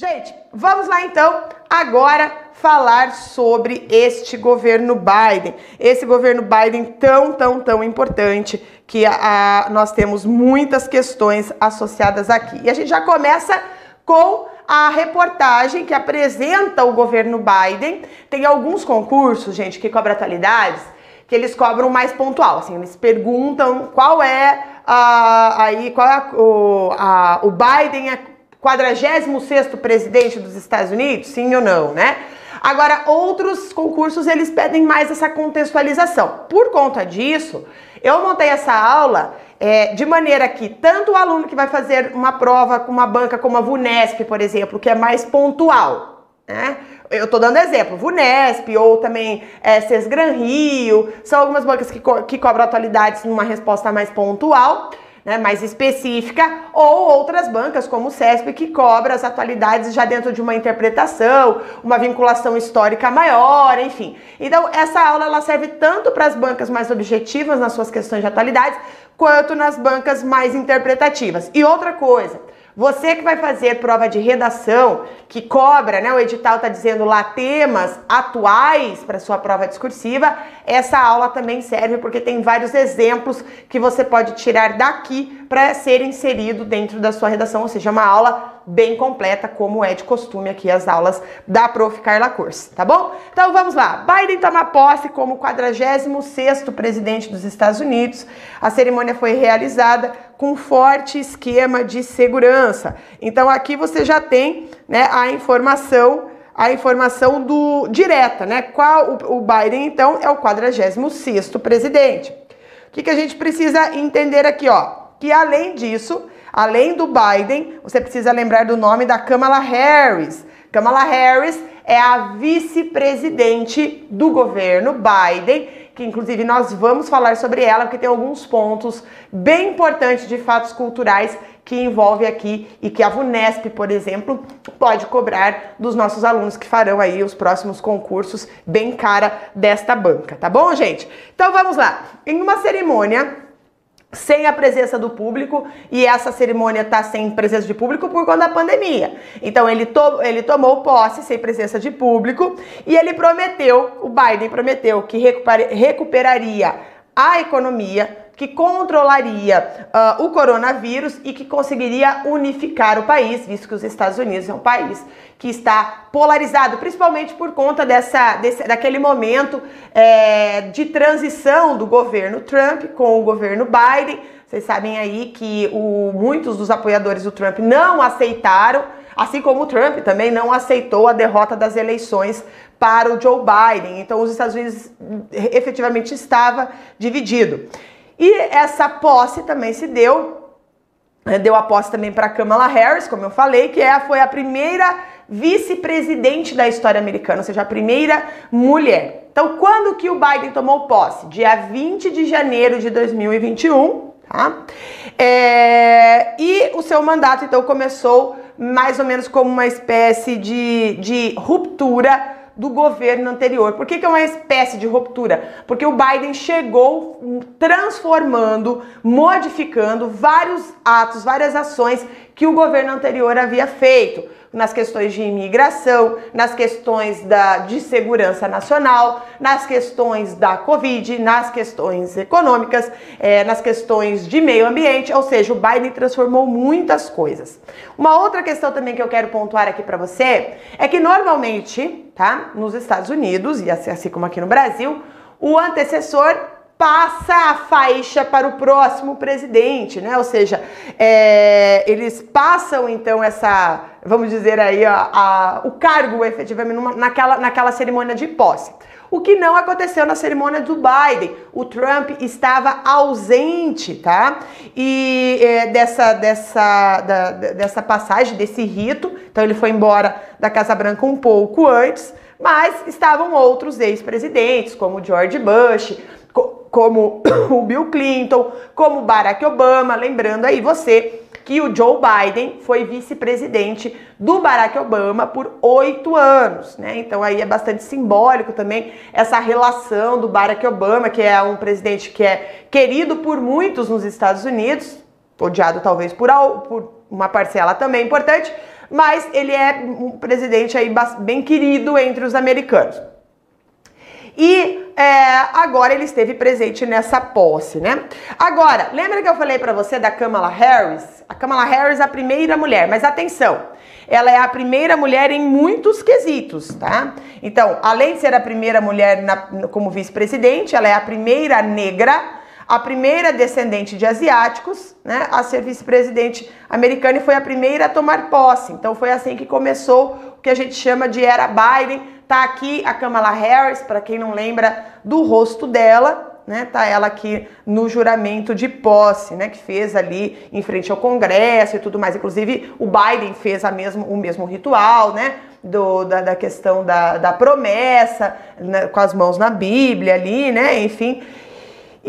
Gente, vamos lá então agora falar sobre este governo Biden. Esse governo Biden tão, tão, tão importante que a, a, nós temos muitas questões associadas aqui. E a gente já começa com a reportagem que apresenta o governo Biden. Tem alguns concursos, gente, que cobram atualidades, que eles cobram mais pontual. Assim, eles perguntam qual é a, aí qual é o, a, o Biden é 46º presidente dos Estados Unidos? Sim ou não, né? Agora, outros concursos, eles pedem mais essa contextualização. Por conta disso, eu montei essa aula é, de maneira que tanto o aluno que vai fazer uma prova com uma banca como a VUNESP, por exemplo, que é mais pontual, né? Eu estou dando exemplo, VUNESP ou também é, Sesgran Rio, são algumas bancas que, co que cobram atualidades numa resposta mais pontual né, mais específica, ou outras bancas, como o CESP, que cobra as atualidades já dentro de uma interpretação, uma vinculação histórica maior, enfim. Então, essa aula ela serve tanto para as bancas mais objetivas nas suas questões de atualidades, quanto nas bancas mais interpretativas. E outra coisa, você que vai fazer prova de redação, que cobra, né? O edital está dizendo lá temas atuais para sua prova discursiva. Essa aula também serve porque tem vários exemplos que você pode tirar daqui para ser inserido dentro da sua redação, ou seja, uma aula bem completa, como é de costume aqui as aulas da Prof. Carla Curso, tá bom? Então vamos lá. Biden toma posse como 46º presidente dos Estados Unidos. A cerimônia foi realizada com forte esquema de segurança. Então aqui você já tem, né, a informação a informação do direta, né? Qual o, o Biden então é o 46º presidente. O que, que a gente precisa entender aqui, ó? Que além disso, além do Biden, você precisa lembrar do nome da Kamala Harris. Kamala Harris é a vice-presidente do governo Biden, que inclusive nós vamos falar sobre ela, porque tem alguns pontos bem importantes de fatos culturais que envolve aqui e que a VUNESP, por exemplo, pode cobrar dos nossos alunos que farão aí os próximos concursos bem cara desta banca, tá bom, gente? Então vamos lá. Em uma cerimônia sem a presença do público e essa cerimônia está sem presença de público por conta da pandemia. Então ele, to ele tomou posse sem presença de público e ele prometeu, o Biden prometeu que recuperaria a economia que controlaria uh, o coronavírus e que conseguiria unificar o país, visto que os Estados Unidos é um país que está polarizado, principalmente por conta dessa, desse, daquele momento é, de transição do governo Trump com o governo Biden. Vocês sabem aí que o, muitos dos apoiadores do Trump não aceitaram, assim como o Trump também não aceitou a derrota das eleições para o Joe Biden. Então, os Estados Unidos efetivamente estava dividido. E essa posse também se deu, né, deu a posse também para Kamala Harris, como eu falei, que é, foi a primeira vice-presidente da história americana, ou seja, a primeira mulher. Então, quando que o Biden tomou posse? Dia 20 de janeiro de 2021, tá? É, e o seu mandato, então, começou mais ou menos como uma espécie de, de ruptura do governo anterior. Por que, que é uma espécie de ruptura? Porque o Biden chegou transformando, modificando vários atos, várias ações que o governo anterior havia feito nas questões de imigração, nas questões da, de segurança nacional, nas questões da Covid, nas questões econômicas, é, nas questões de meio ambiente, ou seja, o Biden transformou muitas coisas. Uma outra questão também que eu quero pontuar aqui para você é que normalmente, tá, nos Estados Unidos, e assim, assim como aqui no Brasil, o antecessor passa a faixa para o próximo presidente, né? Ou seja, é, eles passam então essa, vamos dizer aí, a, a, o cargo efetivamente numa, naquela, naquela cerimônia de posse. O que não aconteceu na cerimônia do Biden. O Trump estava ausente, tá? E é, dessa, dessa, da, dessa passagem, desse rito. Então ele foi embora da Casa Branca um pouco antes. Mas estavam outros ex-presidentes, como George Bush, como o Bill Clinton, como Barack Obama, lembrando aí você que o Joe Biden foi vice-presidente do Barack Obama por oito anos, né? Então aí é bastante simbólico também essa relação do Barack Obama, que é um presidente que é querido por muitos nos Estados Unidos, odiado talvez por, por uma parcela também importante, mas ele é um presidente aí bem querido entre os americanos. E é, agora ele esteve presente nessa posse, né? Agora, lembra que eu falei para você da Kamala Harris? A Kamala Harris é a primeira mulher, mas atenção, ela é a primeira mulher em muitos quesitos, tá? Então, além de ser a primeira mulher na, como vice-presidente, ela é a primeira negra a primeira descendente de asiáticos né, a ser vice-presidente americana e foi a primeira a tomar posse. Então foi assim que começou o que a gente chama de era Biden. Tá aqui a Kamala Harris, para quem não lembra do rosto dela, né? Tá ela aqui no juramento de posse, né? Que fez ali em frente ao Congresso e tudo mais. Inclusive o Biden fez a mesmo, o mesmo ritual, né? Do, da, da questão da, da promessa, né? com as mãos na Bíblia ali, né? Enfim.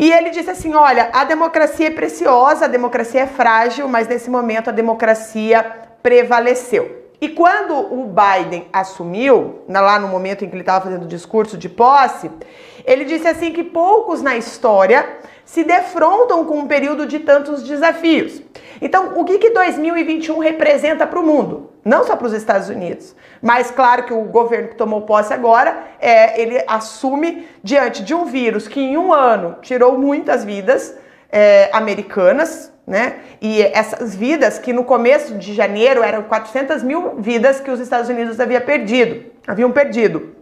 E ele disse assim: olha, a democracia é preciosa, a democracia é frágil, mas nesse momento a democracia prevaleceu. E quando o Biden assumiu, lá no momento em que ele estava fazendo o discurso de posse, ele disse assim que poucos na história se defrontam com um período de tantos desafios. Então, o que, que 2021 representa para o mundo? Não só para os Estados Unidos, mas claro que o governo que tomou posse agora, é, ele assume diante de um vírus que em um ano tirou muitas vidas é, americanas, né? E essas vidas que no começo de janeiro eram 400 mil vidas que os Estados Unidos havia perdido, haviam perdido.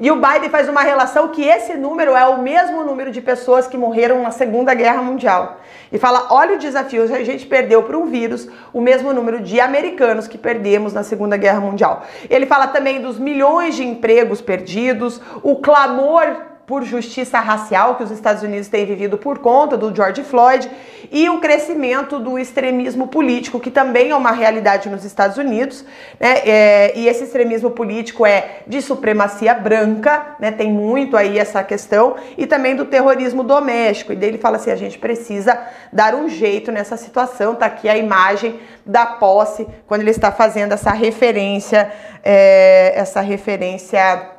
E o Biden faz uma relação que esse número é o mesmo número de pessoas que morreram na Segunda Guerra Mundial. E fala: olha o desafio, a gente perdeu para um vírus o mesmo número de americanos que perdemos na Segunda Guerra Mundial. Ele fala também dos milhões de empregos perdidos, o clamor por justiça racial que os Estados Unidos têm vivido por conta do George Floyd e o crescimento do extremismo político, que também é uma realidade nos Estados Unidos, né? É, e esse extremismo político é de supremacia branca, né? Tem muito aí essa questão, e também do terrorismo doméstico. E dele fala assim: a gente precisa dar um jeito nessa situação. Tá aqui a imagem da posse, quando ele está fazendo essa referência, é, essa referência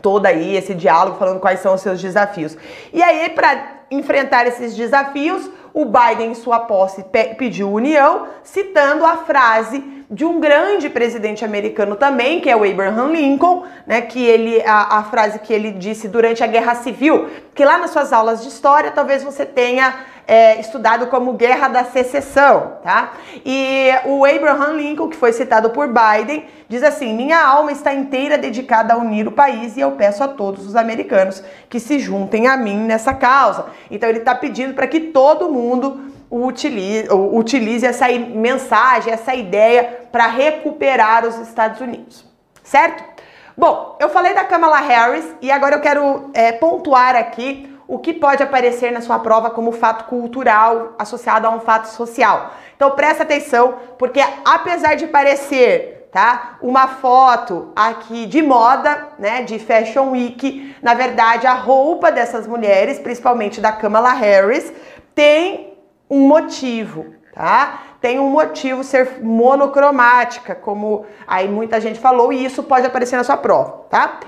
toda aí esse diálogo falando quais são os seus desafios. E aí para enfrentar esses desafios, o Biden em sua posse pediu união, citando a frase de um grande presidente americano também, que é o Abraham Lincoln, né, que ele a, a frase que ele disse durante a Guerra Civil, que lá nas suas aulas de história talvez você tenha é, estudado como Guerra da Secessão, tá? E o Abraham Lincoln, que foi citado por Biden, diz assim: Minha alma está inteira dedicada a unir o país e eu peço a todos os americanos que se juntem a mim nessa causa. Então ele está pedindo para que todo mundo utilize, utilize essa mensagem, essa ideia para recuperar os Estados Unidos, certo? Bom, eu falei da Kamala Harris e agora eu quero é, pontuar aqui o que pode aparecer na sua prova como fato cultural associado a um fato social. Então presta atenção, porque apesar de parecer tá? Uma foto aqui de moda, né, de Fashion Week. Na verdade, a roupa dessas mulheres, principalmente da Kamala Harris, tem um motivo, tá? Tem um motivo ser monocromática, como aí muita gente falou, e isso pode aparecer na sua prova, tá?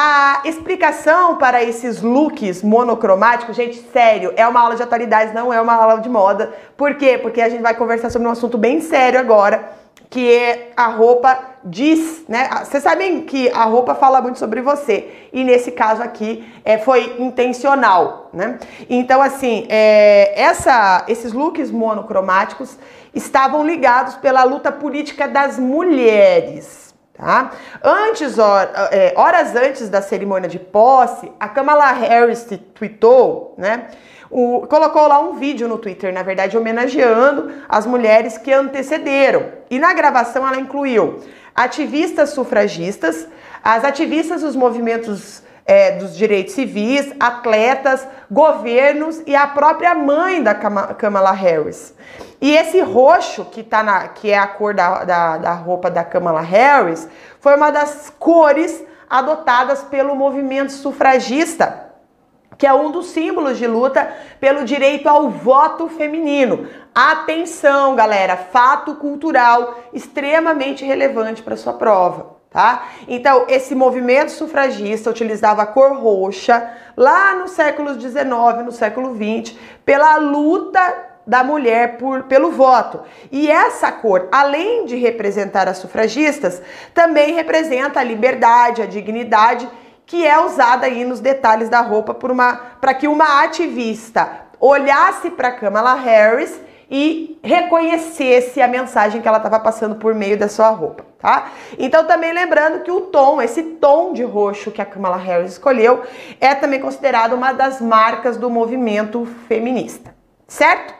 A explicação para esses looks monocromáticos, gente, sério, é uma aula de atualidades, não é uma aula de moda. Por quê? Porque a gente vai conversar sobre um assunto bem sério agora, que é a roupa diz, né? Vocês sabem que a roupa fala muito sobre você e nesse caso aqui é, foi intencional, né? Então assim, é, essa, esses looks monocromáticos estavam ligados pela luta política das mulheres. Tá? Antes, é, horas antes da cerimônia de posse, a Kamala Harris tweetou, né? O, colocou lá um vídeo no Twitter, na verdade, homenageando as mulheres que antecederam. E na gravação ela incluiu ativistas sufragistas, as ativistas dos movimentos é, dos direitos civis, atletas, governos e a própria mãe da Kamala Harris. E esse roxo, que, tá na, que é a cor da, da, da roupa da Kamala Harris, foi uma das cores adotadas pelo movimento sufragista que é um dos símbolos de luta pelo direito ao voto feminino. Atenção, galera, fato cultural extremamente relevante para sua prova tá? Então, esse movimento sufragista utilizava a cor roxa lá no século XIX, no século XX, pela luta da mulher por, pelo voto. E essa cor, além de representar as sufragistas, também representa a liberdade, a dignidade, que é usada aí nos detalhes da roupa para que uma ativista olhasse para Kamala Harris e reconhecesse a mensagem que ela estava passando por meio da sua roupa, tá? Então também lembrando que o tom, esse tom de roxo que a Kamala Harris escolheu, é também considerado uma das marcas do movimento feminista, certo?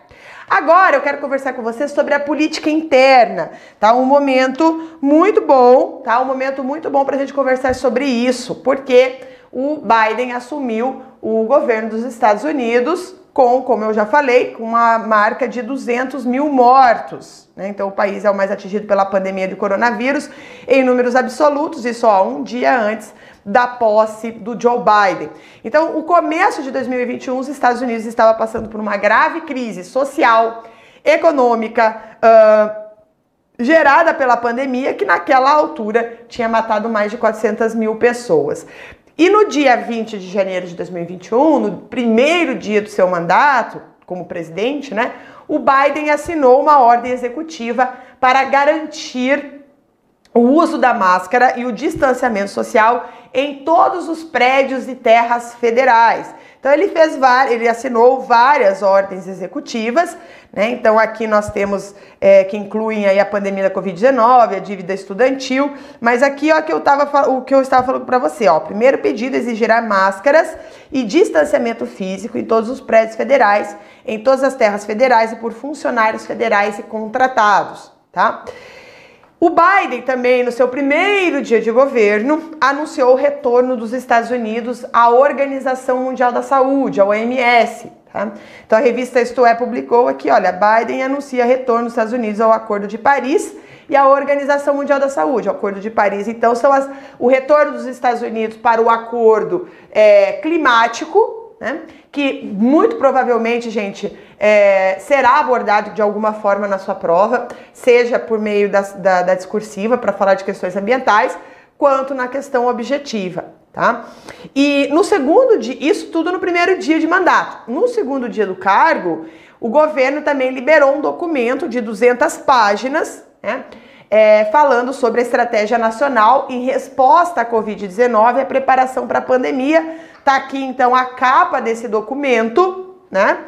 Agora eu quero conversar com vocês sobre a política interna, tá? Um momento muito bom, tá? Um momento muito bom para a gente conversar sobre isso, porque o Biden assumiu o governo dos Estados Unidos com, como eu já falei, com uma marca de 200 mil mortos. Né? Então, o país é o mais atingido pela pandemia de coronavírus em números absolutos e só um dia antes da posse do Joe Biden. Então, o começo de 2021, os Estados Unidos estava passando por uma grave crise social, econômica, uh, gerada pela pandemia, que naquela altura tinha matado mais de 400 mil pessoas. E no dia 20 de janeiro de 2021, no primeiro dia do seu mandato como presidente, né, o Biden assinou uma ordem executiva para garantir o uso da máscara e o distanciamento social em todos os prédios e terras federais. Então ele fez ele assinou várias ordens executivas, né? Então aqui nós temos é, que incluem aí a pandemia da Covid-19, a dívida estudantil, mas aqui ó que eu tava o que eu estava falando para você, ó, primeiro pedido exigirá máscaras e distanciamento físico em todos os prédios federais, em todas as terras federais e por funcionários federais e contratados, tá? O Biden também, no seu primeiro dia de governo, anunciou o retorno dos Estados Unidos à Organização Mundial da Saúde, a OMS. Tá? Então a revista Isto É publicou aqui, olha, Biden anuncia retorno dos Estados Unidos ao Acordo de Paris e à Organização Mundial da Saúde, o Acordo de Paris. Então são as, o retorno dos Estados Unidos para o acordo é, climático, né? Que muito provavelmente, gente, é, será abordado de alguma forma na sua prova, seja por meio da, da, da discursiva para falar de questões ambientais, quanto na questão objetiva, tá? E no segundo dia, isso tudo no primeiro dia de mandato. No segundo dia do cargo, o governo também liberou um documento de 200 páginas, né? É, falando sobre a estratégia nacional em resposta à Covid-19 e a preparação para a pandemia. Tá aqui então a capa desse documento, né?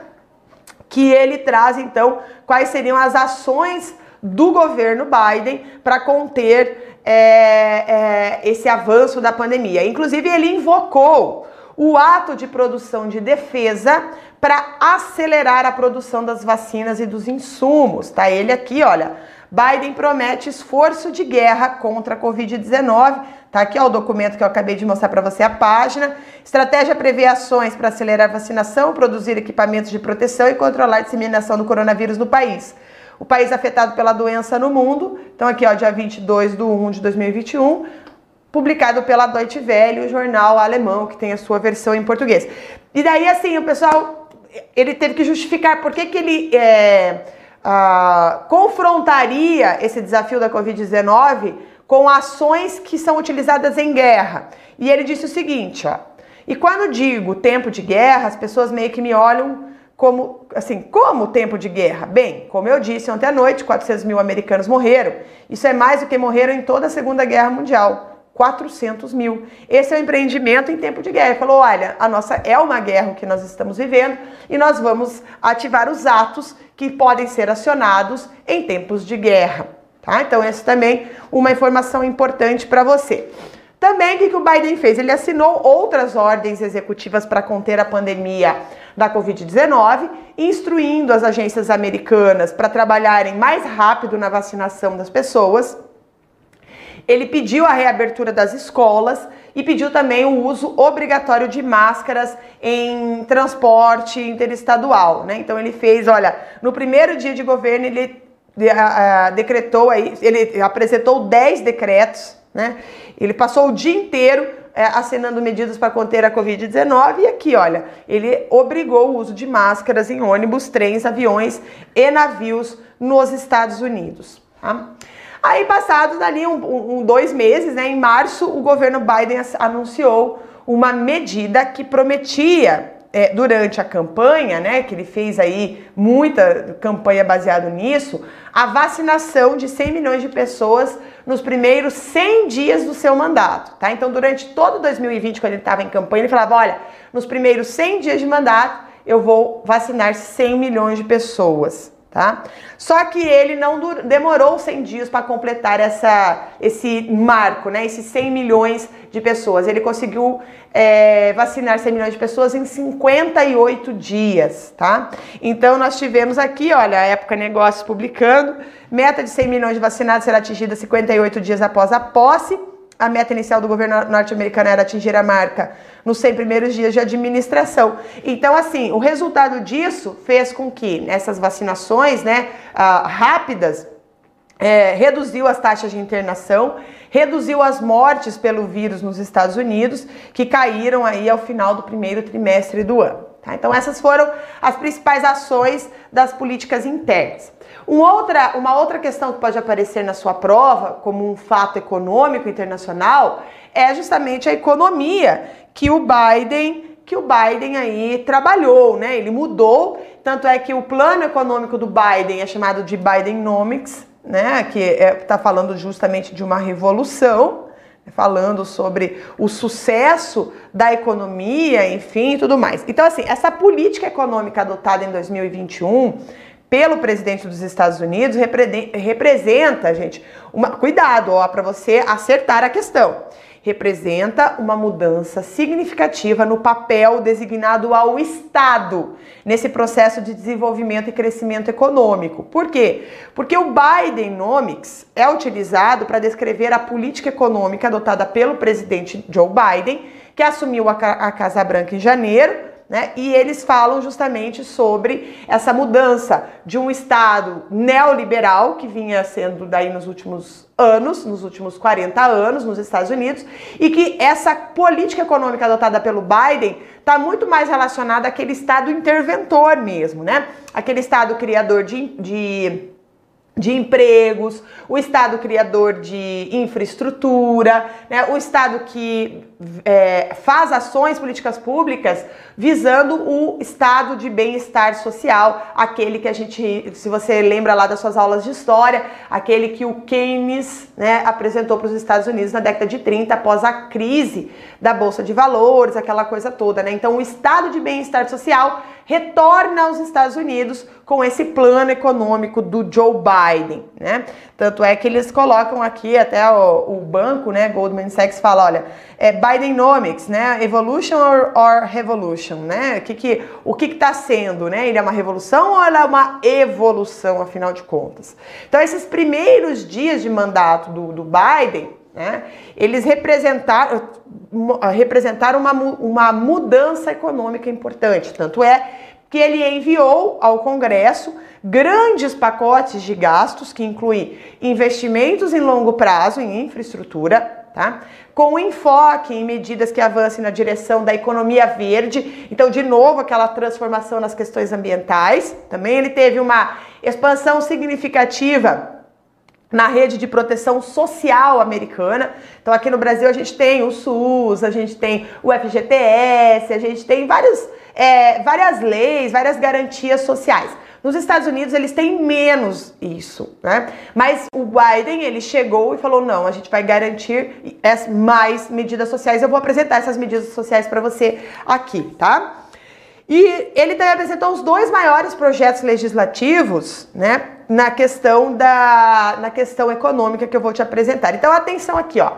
que ele traz então quais seriam as ações do governo Biden para conter é, é, esse avanço da pandemia. Inclusive, ele invocou o ato de produção de defesa para acelerar a produção das vacinas e dos insumos. Tá ele aqui, olha. Biden promete esforço de guerra contra a Covid-19 Tá aqui ó, o documento que eu acabei de mostrar para você a página. Estratégia prevê ações para acelerar a vacinação, produzir equipamentos de proteção e controlar a disseminação do coronavírus no país. O país afetado pela doença no mundo. Então aqui ó, dia 22 de 1 de 2021, publicado pela Deutsche Welle, o jornal alemão que tem a sua versão em português. E daí assim, o pessoal ele teve que justificar por que, que ele é, ah, confrontaria esse desafio da Covid-19 com ações que são utilizadas em guerra. E ele disse o seguinte, ó. E quando digo tempo de guerra, as pessoas meio que me olham como, assim, como tempo de guerra? Bem, como eu disse ontem à noite, 400 mil americanos morreram. Isso é mais do que morreram em toda a Segunda Guerra Mundial. 400 mil. Esse é o empreendimento em tempo de guerra. Ele falou: olha, a nossa é uma guerra que nós estamos vivendo e nós vamos ativar os atos que podem ser acionados em tempos de guerra. Tá? Então, essa também uma informação importante para você. Também, o que, que o Biden fez? Ele assinou outras ordens executivas para conter a pandemia da Covid-19, instruindo as agências americanas para trabalharem mais rápido na vacinação das pessoas. Ele pediu a reabertura das escolas e pediu também o uso obrigatório de máscaras em transporte interestadual. Né? Então, ele fez, olha, no primeiro dia de governo, ele decretou aí, ele apresentou 10 decretos, né? Ele passou o dia inteiro é, assinando medidas para conter a Covid-19 e aqui, olha, ele obrigou o uso de máscaras em ônibus, trens, aviões e navios nos Estados Unidos. Tá? Aí, passados ali um, um, dois meses, né, em março, o governo Biden anunciou uma medida que prometia é, durante a campanha, né, que ele fez aí muita campanha baseada nisso, a vacinação de 100 milhões de pessoas nos primeiros 100 dias do seu mandato, tá? Então, durante todo 2020, quando ele estava em campanha, ele falava, olha, nos primeiros 100 dias de mandato, eu vou vacinar 100 milhões de pessoas tá? Só que ele não demorou 100 dias para completar essa, esse marco, né? Esses 100 milhões de pessoas. Ele conseguiu é, vacinar 100 milhões de pessoas em 58 dias, tá? Então nós tivemos aqui, olha, a época negócios publicando, meta de 100 milhões de vacinados será atingida 58 dias após a posse a meta inicial do governo norte-americano era atingir a marca nos 100 primeiros dias de administração. Então, assim, o resultado disso fez com que essas vacinações né, uh, rápidas é, reduziu as taxas de internação, reduziu as mortes pelo vírus nos Estados Unidos, que caíram aí ao final do primeiro trimestre do ano. Tá? Então, essas foram as principais ações das políticas internas. Uma outra, uma outra questão que pode aparecer na sua prova, como um fato econômico internacional, é justamente a economia que o Biden que o Biden aí trabalhou, né? Ele mudou, tanto é que o plano econômico do Biden é chamado de Bidenomics, né? Que está é, tá falando justamente de uma revolução, falando sobre o sucesso da economia, enfim, tudo mais. Então, assim, essa política econômica adotada em 2021 pelo presidente dos Estados Unidos representa, gente, uma, cuidado, ó, para você acertar a questão. Representa uma mudança significativa no papel designado ao Estado nesse processo de desenvolvimento e crescimento econômico. Por quê? Porque o Bidenomics é utilizado para descrever a política econômica adotada pelo presidente Joe Biden, que assumiu a Casa Branca em janeiro né? E eles falam justamente sobre essa mudança de um Estado neoliberal que vinha sendo daí nos últimos anos, nos últimos 40 anos nos Estados Unidos, e que essa política econômica adotada pelo Biden está muito mais relacionada àquele Estado interventor mesmo, né? Aquele Estado criador de, de de empregos, o Estado criador de infraestrutura, né, o Estado que é, faz ações políticas públicas visando o estado de bem-estar social, aquele que a gente, se você lembra lá das suas aulas de história, aquele que o Keynes né, apresentou para os Estados Unidos na década de 30, após a crise da Bolsa de Valores, aquela coisa toda. Né? Então, o estado de bem-estar social retorna aos Estados Unidos com esse plano econômico do Joe Biden, né? Tanto é que eles colocam aqui até o, o banco, né, Goldman Sachs fala, olha, é Bidenomics, né, evolution or, or revolution, né? O que que o que está sendo, né? Ele é uma revolução ou ele é uma evolução, afinal de contas? Então esses primeiros dias de mandato do, do Biden né? Eles representaram, representaram uma, uma mudança econômica importante, tanto é que ele enviou ao Congresso grandes pacotes de gastos que incluem investimentos em longo prazo em infraestrutura, tá? Com enfoque em medidas que avancem na direção da economia verde. Então, de novo, aquela transformação nas questões ambientais. Também ele teve uma expansão significativa na rede de proteção social americana. Então, aqui no Brasil, a gente tem o SUS, a gente tem o FGTS, a gente tem vários, é, várias leis, várias garantias sociais. Nos Estados Unidos, eles têm menos isso, né? Mas o Biden, ele chegou e falou: não, a gente vai garantir mais medidas sociais. Eu vou apresentar essas medidas sociais para você aqui, tá? E ele também apresentou os dois maiores projetos legislativos, né, na questão da na questão econômica que eu vou te apresentar. Então, atenção aqui, ó.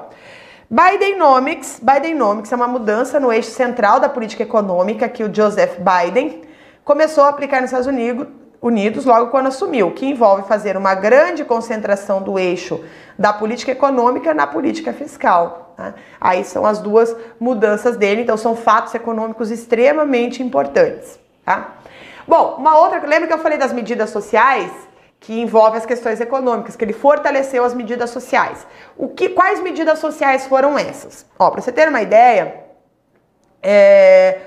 Bidenomics, Bidenomics é uma mudança no eixo central da política econômica que o Joseph Biden começou a aplicar nos Estados Unidos, Unidos logo quando assumiu, que envolve fazer uma grande concentração do eixo da política econômica na política fiscal. Tá? Aí são as duas mudanças dele, então são fatos econômicos extremamente importantes. Tá? Bom, uma outra, lembra que eu falei das medidas sociais? que envolve as questões econômicas, que ele fortaleceu as medidas sociais. O que, quais medidas sociais foram essas? Ó, para você ter uma ideia, é,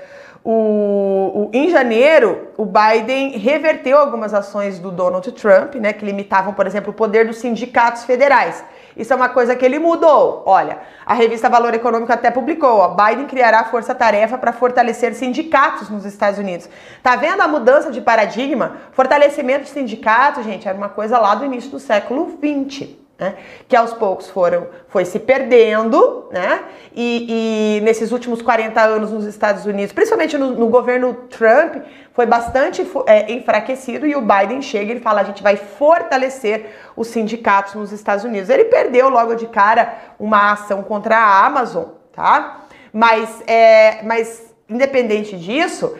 o, o, em janeiro, o Biden reverteu algumas ações do Donald Trump, né, que limitavam, por exemplo, o poder dos sindicatos federais. Isso é uma coisa que ele mudou. Olha, a revista Valor Econômico até publicou: ó, Biden criará força-tarefa para fortalecer sindicatos nos Estados Unidos. Tá vendo a mudança de paradigma? Fortalecimento de sindicatos, gente, era uma coisa lá do início do século XX né? que aos poucos foram, foi se perdendo, né? E, e, nesses últimos 40 anos nos Estados Unidos, principalmente no, no governo Trump, foi bastante é, enfraquecido e o Biden chega e fala: a gente vai fortalecer os sindicatos nos Estados Unidos. Ele perdeu logo de cara uma ação contra a Amazon, tá? Mas, é, mas independente disso,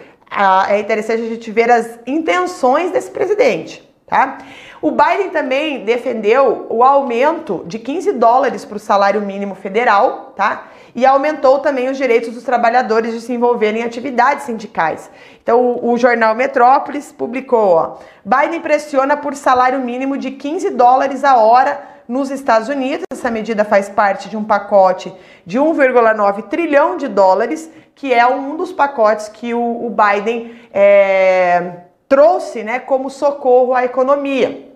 é interessante a gente ver as intenções desse presidente, tá? O Biden também defendeu o aumento de 15 dólares para o salário mínimo federal, tá? E aumentou também os direitos dos trabalhadores de se envolverem em atividades sindicais. Então, o, jornal Metrópolis publicou, ó, Biden pressiona por salário mínimo de 15 dólares a hora nos Estados Unidos. Essa medida faz parte de um pacote de 1,9 trilhão de dólares, que é um dos pacotes que o, o Biden é, trouxe né, como socorro à economia.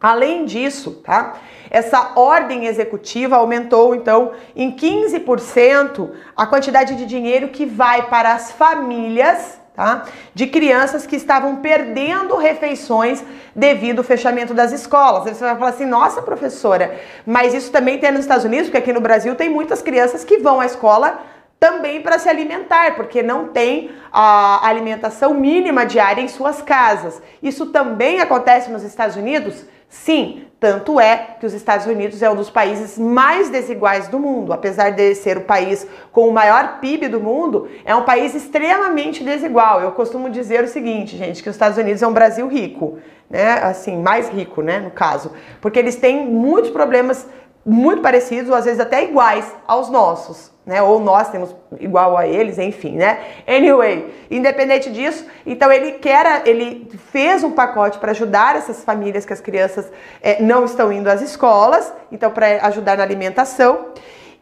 Além disso, tá? Essa ordem executiva aumentou então em 15% a quantidade de dinheiro que vai para as famílias Tá? De crianças que estavam perdendo refeições devido ao fechamento das escolas. Você vai falar assim, nossa professora, mas isso também tem nos Estados Unidos, porque aqui no Brasil tem muitas crianças que vão à escola também para se alimentar, porque não tem a alimentação mínima diária em suas casas. Isso também acontece nos Estados Unidos? Sim, tanto é que os Estados Unidos é um dos países mais desiguais do mundo. Apesar de ser o país com o maior PIB do mundo, é um país extremamente desigual. Eu costumo dizer o seguinte, gente, que os Estados Unidos é um Brasil rico, né? Assim, mais rico, né, no caso, porque eles têm muitos problemas muito parecidos, ou às vezes até iguais aos nossos, né? Ou nós temos igual a eles, enfim, né? Anyway, independente disso, então ele quer, ele fez um pacote para ajudar essas famílias que as crianças é, não estão indo às escolas, então para ajudar na alimentação.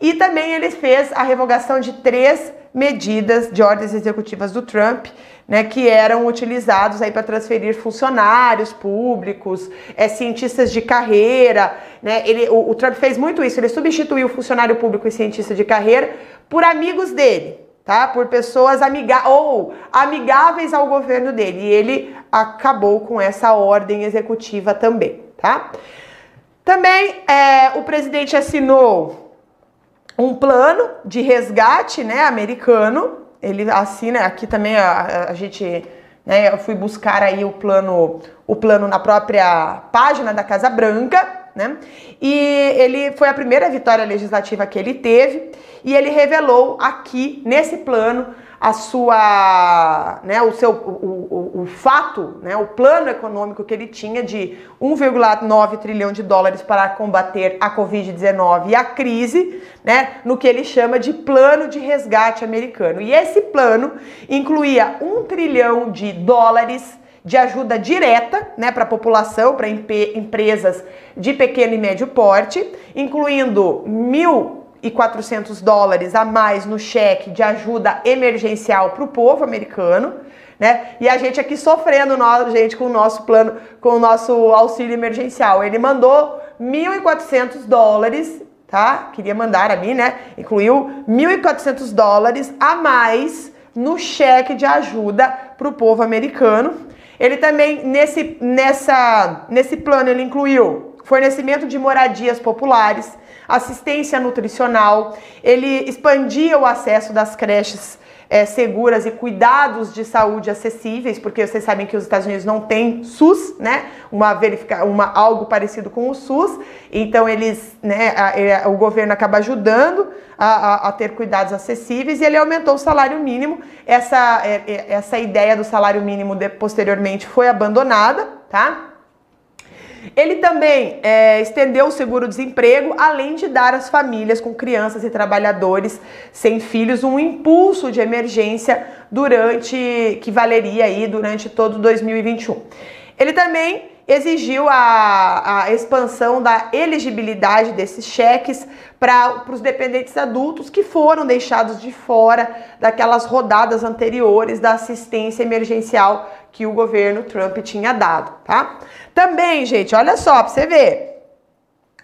E também ele fez a revogação de três medidas de ordens executivas do Trump, né, que eram utilizados aí para transferir funcionários públicos, é, cientistas de carreira, né? Ele, o, o Trump fez muito isso. Ele substituiu funcionário público e cientista de carreira por amigos dele, tá? Por pessoas amiga ou amigáveis ao governo dele. E ele acabou com essa ordem executiva também, tá? Também é, o presidente assinou um plano de resgate né, americano. Ele assina, aqui também a, a gente, né, eu fui buscar aí o plano, o plano na própria página da Casa Branca, né? E ele foi a primeira vitória legislativa que ele teve e ele revelou aqui nesse plano a sua, né, o seu, o, o, o fato, né, o plano econômico que ele tinha de 1,9 trilhão de dólares para combater a Covid-19 e a crise, né, no que ele chama de plano de resgate americano. E esse plano incluía 1 trilhão de dólares de ajuda direta né, para a população, para empresas de pequeno e médio porte, incluindo mil 1.400 dólares a mais no cheque de ajuda emergencial para o povo americano, né? E a gente aqui sofrendo, nós, gente, com o nosso plano, com o nosso auxílio emergencial. Ele mandou 1.400 dólares, tá? Queria mandar a mim, né? Incluiu 1.400 dólares a mais no cheque de ajuda para o povo americano. Ele também, nesse, nessa, nesse plano, ele incluiu fornecimento de moradias populares, assistência nutricional, ele expandia o acesso das creches é, seguras e cuidados de saúde acessíveis, porque vocês sabem que os Estados Unidos não têm SUS, né? Uma verifica, uma algo parecido com o SUS, então eles, né? A, a, o governo acaba ajudando a, a, ter cuidados acessíveis e ele aumentou o salário mínimo. Essa é, essa ideia do salário mínimo de, posteriormente foi abandonada, tá? Ele também é, estendeu o seguro-desemprego, além de dar às famílias com crianças e trabalhadores sem filhos um impulso de emergência durante que valeria aí durante todo 2021. Ele também exigiu a, a expansão da elegibilidade desses cheques para os dependentes adultos que foram deixados de fora daquelas rodadas anteriores da assistência emergencial que o governo Trump tinha dado, tá? Também, gente, olha só, para você ver.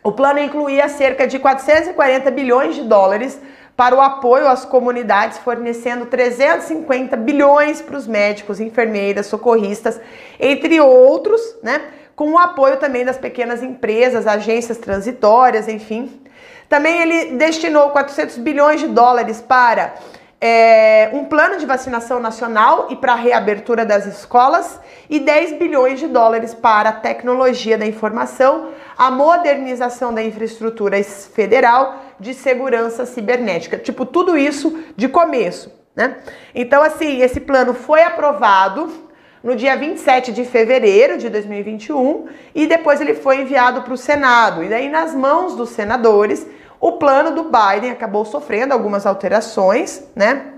O plano incluía cerca de 440 bilhões de dólares para o apoio às comunidades, fornecendo 350 bilhões para os médicos, enfermeiras, socorristas, entre outros, né? Com o apoio também das pequenas empresas, agências transitórias, enfim. Também ele destinou 400 bilhões de dólares para é, um plano de vacinação nacional e para a reabertura das escolas e 10 bilhões de dólares para a tecnologia da informação, a modernização da infraestrutura federal de segurança cibernética. Tipo, tudo isso de começo, né? Então, assim, esse plano foi aprovado no dia 27 de fevereiro de 2021 e depois ele foi enviado para o Senado. E daí, nas mãos dos senadores, o plano do Biden acabou sofrendo algumas alterações, né?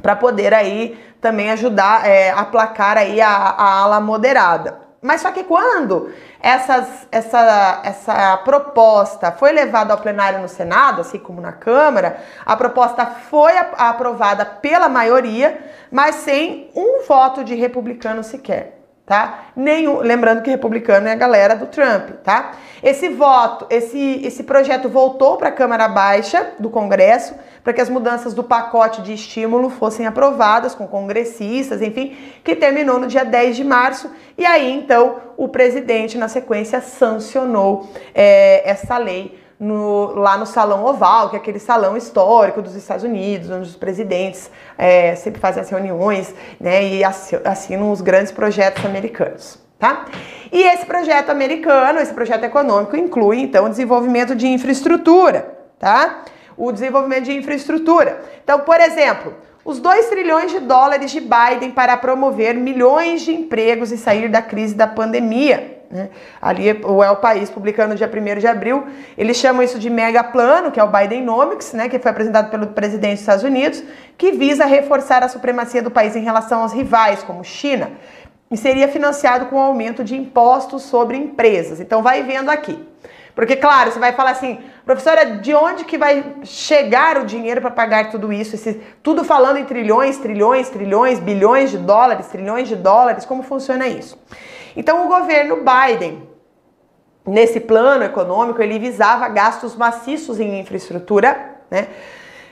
Para poder aí também ajudar é, a placar aí a, a ala moderada. Mas só que quando essas, essa, essa proposta foi levada ao plenário no Senado, assim como na Câmara, a proposta foi aprovada pela maioria, mas sem um voto de republicano sequer tá? Nenhum, lembrando que republicano é a galera do Trump, tá? Esse voto, esse, esse projeto voltou para a Câmara Baixa do Congresso para que as mudanças do pacote de estímulo fossem aprovadas com congressistas, enfim, que terminou no dia 10 de março. E aí, então, o presidente, na sequência, sancionou é, essa lei no, lá no Salão Oval, que é aquele salão histórico dos Estados Unidos, onde os presidentes é, sempre fazem as reuniões né, e assinam os grandes projetos americanos. Tá? E esse projeto americano, esse projeto econômico, inclui então o desenvolvimento de infraestrutura, tá? O desenvolvimento de infraestrutura. Então, por exemplo, os 2 trilhões de dólares de Biden para promover milhões de empregos e sair da crise da pandemia. Né? Ali o El País, publicando no dia 1 de abril, eles chamam isso de mega plano, que é o Bidenomics, né, que foi apresentado pelo presidente dos Estados Unidos, que visa reforçar a supremacia do país em relação aos rivais, como China, e seria financiado com o aumento de impostos sobre empresas. Então vai vendo aqui. Porque, claro, você vai falar assim, professora, de onde que vai chegar o dinheiro para pagar tudo isso? Esse, tudo falando em trilhões, trilhões, trilhões, bilhões de dólares, trilhões de dólares, como funciona isso? Então, o governo Biden, nesse plano econômico, ele visava gastos maciços em infraestrutura, né?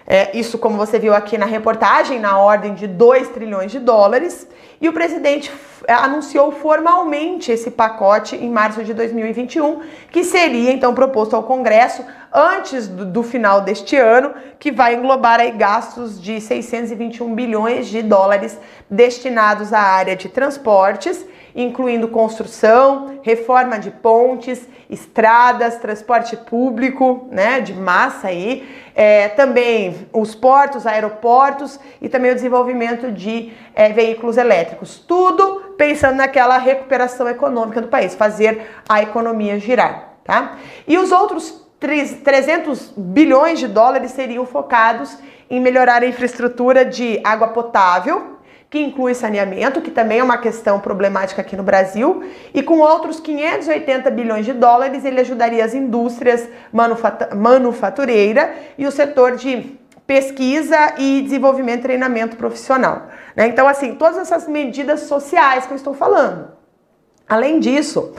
É, isso, como você viu aqui na reportagem, na ordem de 2 trilhões de dólares. E o presidente é, anunciou formalmente esse pacote em março de 2021, que seria então proposto ao Congresso antes do, do final deste ano, que vai englobar aí gastos de 621 bilhões de dólares destinados à área de transportes incluindo construção, reforma de pontes, estradas, transporte público, né, de massa aí, é, também os portos, aeroportos e também o desenvolvimento de é, veículos elétricos. Tudo pensando naquela recuperação econômica do país, fazer a economia girar, tá? E os outros 300 bilhões de dólares seriam focados em melhorar a infraestrutura de água potável, que inclui saneamento, que também é uma questão problemática aqui no Brasil, e com outros 580 bilhões de dólares ele ajudaria as indústrias manufatureira e o setor de pesquisa e desenvolvimento e treinamento profissional. Né? Então, assim, todas essas medidas sociais que eu estou falando. Além disso,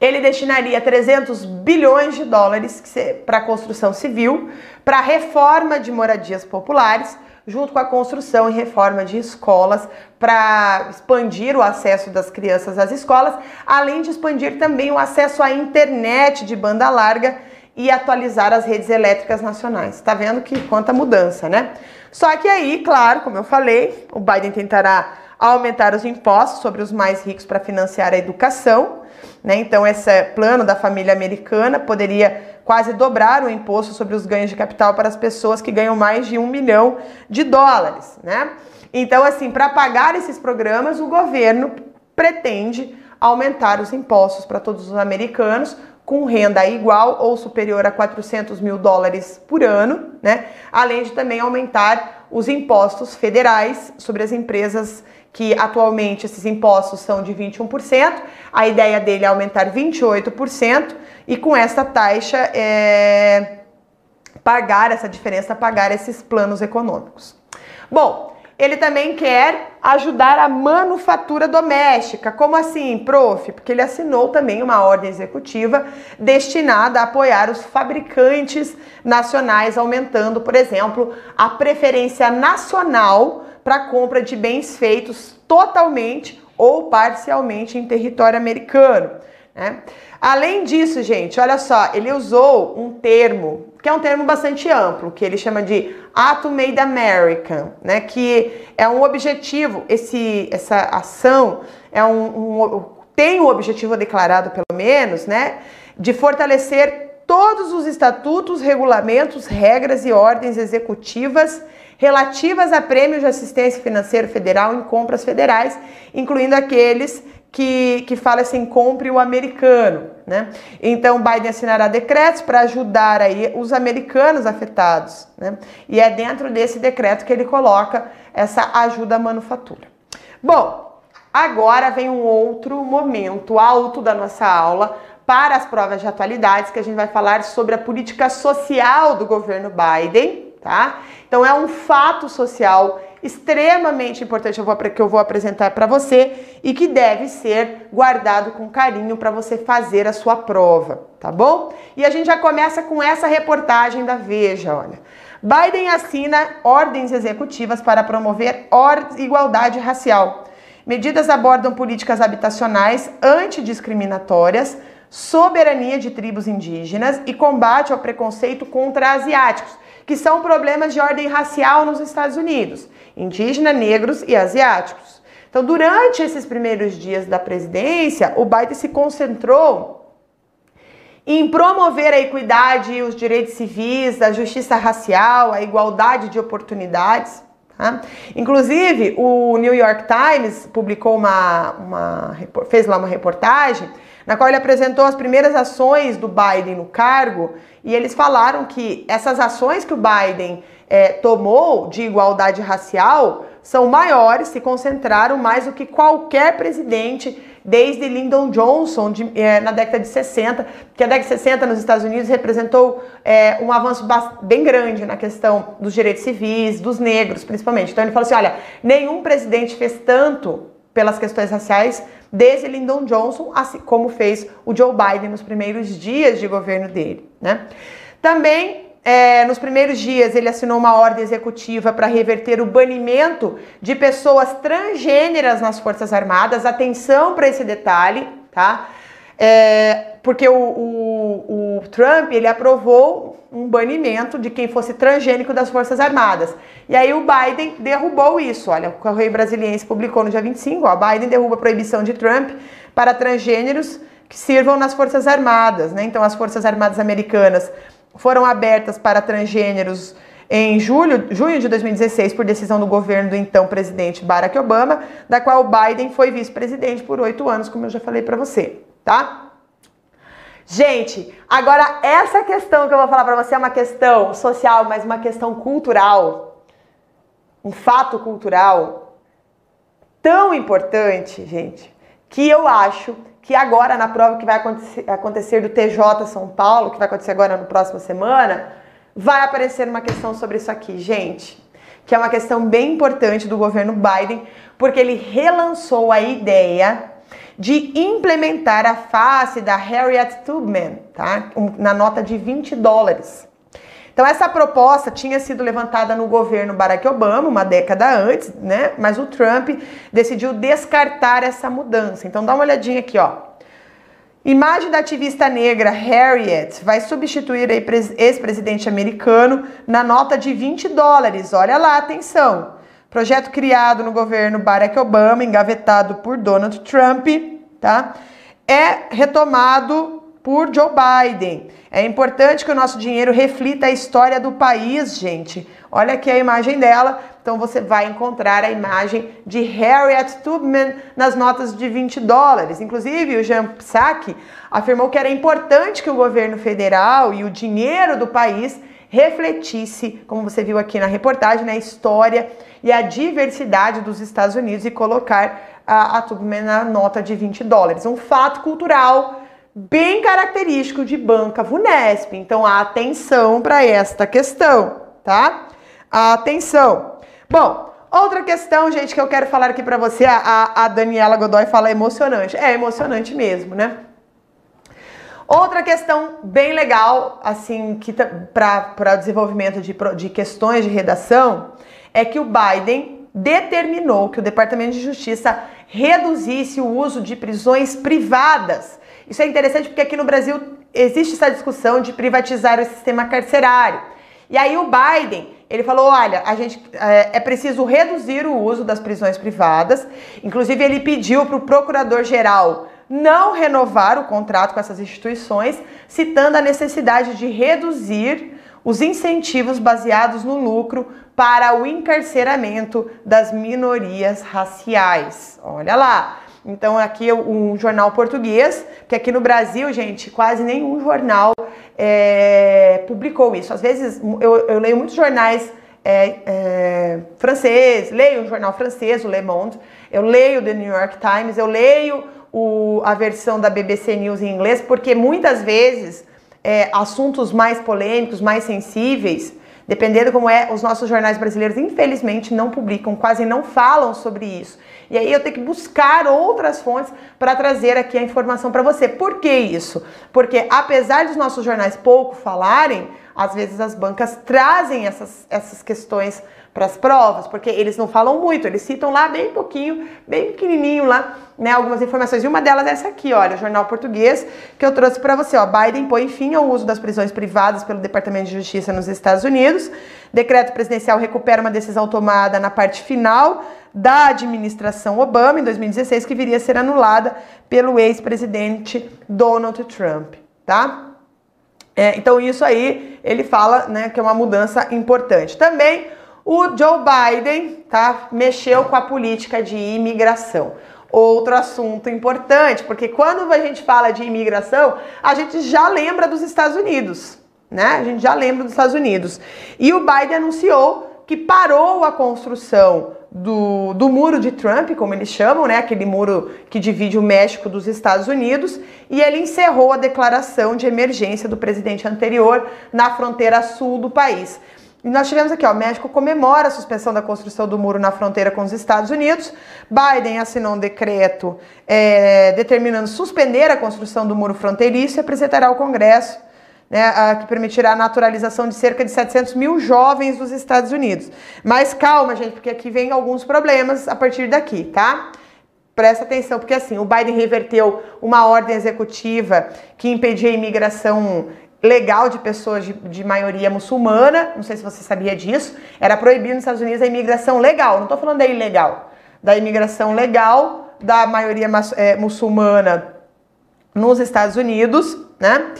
ele destinaria 300 bilhões de dólares para a construção civil, para a reforma de moradias populares, junto com a construção e reforma de escolas para expandir o acesso das crianças às escolas, além de expandir também o acesso à internet de banda larga e atualizar as redes elétricas nacionais. Tá vendo que quanta mudança, né? Só que aí, claro, como eu falei, o Biden tentará aumentar os impostos sobre os mais ricos para financiar a educação, né? Então, esse plano da família americana poderia quase dobrar o imposto sobre os ganhos de capital para as pessoas que ganham mais de um milhão de dólares, né? Então, assim, para pagar esses programas, o governo pretende aumentar os impostos para todos os americanos com renda igual ou superior a 400 mil dólares por ano, né? Além de também aumentar os impostos federais sobre as empresas que atualmente esses impostos são de 21%. A ideia dele é aumentar 28% e com essa taxa é, pagar essa diferença, pagar esses planos econômicos. Bom, ele também quer ajudar a manufatura doméstica. Como assim, prof? Porque ele assinou também uma ordem executiva destinada a apoiar os fabricantes nacionais, aumentando, por exemplo, a preferência nacional para compra de bens feitos totalmente ou parcialmente em território americano. Né? Além disso, gente, olha só, ele usou um termo que é um termo bastante amplo, que ele chama de Ato Made American, né? Que é um objetivo, esse, essa ação é um, um tem o objetivo declarado, pelo menos, né? De fortalecer todos os estatutos, regulamentos, regras e ordens executivas relativas a prêmios de assistência financeira federal em compras federais, incluindo aqueles que, que fala assim, compre o americano, né? Então, Biden assinará decretos para ajudar aí os americanos afetados, né? E é dentro desse decreto que ele coloca essa ajuda à manufatura. Bom, agora vem um outro momento alto da nossa aula para as provas de atualidades, que a gente vai falar sobre a política social do governo Biden, tá? Então, é um fato social extremamente importante que eu vou apresentar para você e que deve ser guardado com carinho para você fazer a sua prova, tá bom? E a gente já começa com essa reportagem da Veja, olha. Biden assina ordens executivas para promover igualdade racial. Medidas abordam políticas habitacionais antidiscriminatórias, soberania de tribos indígenas e combate ao preconceito contra asiáticos, que são problemas de ordem racial nos Estados Unidos indígena, negros e asiáticos. Então, durante esses primeiros dias da presidência, o Biden se concentrou em promover a equidade e os direitos civis, a justiça racial, a igualdade de oportunidades. Tá? Inclusive, o New York Times publicou uma, uma fez lá uma reportagem na qual ele apresentou as primeiras ações do Biden no cargo e eles falaram que essas ações que o Biden é, tomou de igualdade racial são maiores, se concentraram mais do que qualquer presidente desde Lyndon Johnson de, é, na década de 60, que a década de 60 nos Estados Unidos representou é, um avanço bem grande na questão dos direitos civis, dos negros principalmente. Então ele falou assim: olha, nenhum presidente fez tanto pelas questões raciais desde Lyndon Johnson, assim como fez o Joe Biden nos primeiros dias de governo dele. Né? Também é, nos primeiros dias, ele assinou uma ordem executiva para reverter o banimento de pessoas transgêneras nas Forças Armadas. Atenção para esse detalhe, tá? É, porque o, o, o, Trump ele aprovou um banimento de quem fosse transgênico das Forças Armadas. E aí o Biden derrubou isso. Olha, o Correio Brasiliense publicou no dia 25, ó, Biden derruba a proibição de Trump para transgêneros que sirvam nas Forças Armadas. Né? Então, as Forças Armadas americanas foram abertas para transgêneros em julho, junho de 2016 por decisão do governo do então presidente Barack Obama, da qual Biden foi vice-presidente por oito anos, como eu já falei para você, tá? Gente, agora essa questão que eu vou falar para você é uma questão social, mas uma questão cultural, um fato cultural tão importante, gente, que eu acho que agora na prova que vai acontecer do TJ São Paulo, que vai acontecer agora no próxima semana, vai aparecer uma questão sobre isso aqui, gente, que é uma questão bem importante do governo Biden, porque ele relançou a ideia de implementar a face da Harriet Tubman, tá? Na nota de 20 dólares. Então essa proposta tinha sido levantada no governo Barack Obama uma década antes, né? Mas o Trump decidiu descartar essa mudança. Então dá uma olhadinha aqui, ó. Imagem da ativista negra Harriet vai substituir ex-presidente americano na nota de 20 dólares. Olha lá, atenção. Projeto criado no governo Barack Obama, engavetado por Donald Trump, tá? É retomado por Joe Biden. É importante que o nosso dinheiro reflita a história do país, gente. Olha aqui a imagem dela. Então você vai encontrar a imagem de Harriet Tubman nas notas de 20 dólares. Inclusive, o Jean Psaki afirmou que era importante que o governo federal e o dinheiro do país refletisse, como você viu aqui na reportagem, na história e a diversidade dos Estados Unidos e colocar a, a Tubman na nota de 20 dólares. Um fato cultural bem característico de banca VUNESP. Então, atenção para esta questão, tá? Atenção. Bom, outra questão, gente, que eu quero falar aqui para você, a, a Daniela Godoy fala emocionante. É emocionante mesmo, né? Outra questão bem legal, assim, que para o desenvolvimento de, de questões de redação, é que o Biden determinou que o Departamento de Justiça reduzisse o uso de prisões privadas. Isso é interessante porque aqui no Brasil existe essa discussão de privatizar o sistema carcerário. E aí o Biden, ele falou, olha, a gente é, é preciso reduzir o uso das prisões privadas. Inclusive ele pediu para o procurador-geral não renovar o contrato com essas instituições, citando a necessidade de reduzir os incentivos baseados no lucro para o encarceramento das minorias raciais. Olha lá. Então, aqui um jornal português, que aqui no Brasil, gente, quase nenhum jornal é, publicou isso. Às vezes, eu, eu leio muitos jornais é, é, francês, leio um jornal francês, o Le Monde, eu leio The New York Times, eu leio o, a versão da BBC News em inglês, porque muitas vezes é, assuntos mais polêmicos, mais sensíveis, dependendo como é, os nossos jornais brasileiros, infelizmente, não publicam, quase não falam sobre isso. E aí eu tenho que buscar outras fontes para trazer aqui a informação para você. Por que isso? Porque apesar dos nossos jornais pouco falarem, às vezes as bancas trazem essas, essas questões para as provas, porque eles não falam muito, eles citam lá bem pouquinho, bem pequenininho lá, né, algumas informações. E uma delas é essa aqui, olha, o jornal português que eu trouxe para você, ó. Biden põe fim ao uso das prisões privadas pelo Departamento de Justiça nos Estados Unidos. Decreto presidencial recupera uma decisão tomada na parte final da administração Obama em 2016 que viria a ser anulada pelo ex-presidente Donald Trump, tá? É, então isso aí ele fala né, que é uma mudança importante. Também o Joe Biden tá, mexeu com a política de imigração. Outro assunto importante, porque quando a gente fala de imigração, a gente já lembra dos Estados Unidos, né? A gente já lembra dos Estados Unidos. E o Biden anunciou que parou a construção do, do muro de Trump, como eles chamam, né? Aquele muro que divide o México dos Estados Unidos, e ele encerrou a declaração de emergência do presidente anterior na fronteira sul do país. E nós tivemos aqui, ó, México comemora a suspensão da construção do muro na fronteira com os Estados Unidos. Biden assinou um decreto é, determinando suspender a construção do muro fronteiriço e apresentará ao Congresso né, que permitirá a naturalização de cerca de 700 mil jovens dos Estados Unidos. Mas calma, gente, porque aqui vem alguns problemas a partir daqui, tá? Presta atenção, porque assim, o Biden reverteu uma ordem executiva que impedia a imigração legal de pessoas de, de, maioria muçulmana, não sei se você sabia disso, era proibido nos Estados Unidos a imigração legal, não estou falando da ilegal, da imigração legal da maioria é, muçulmana nos Estados Unidos, né?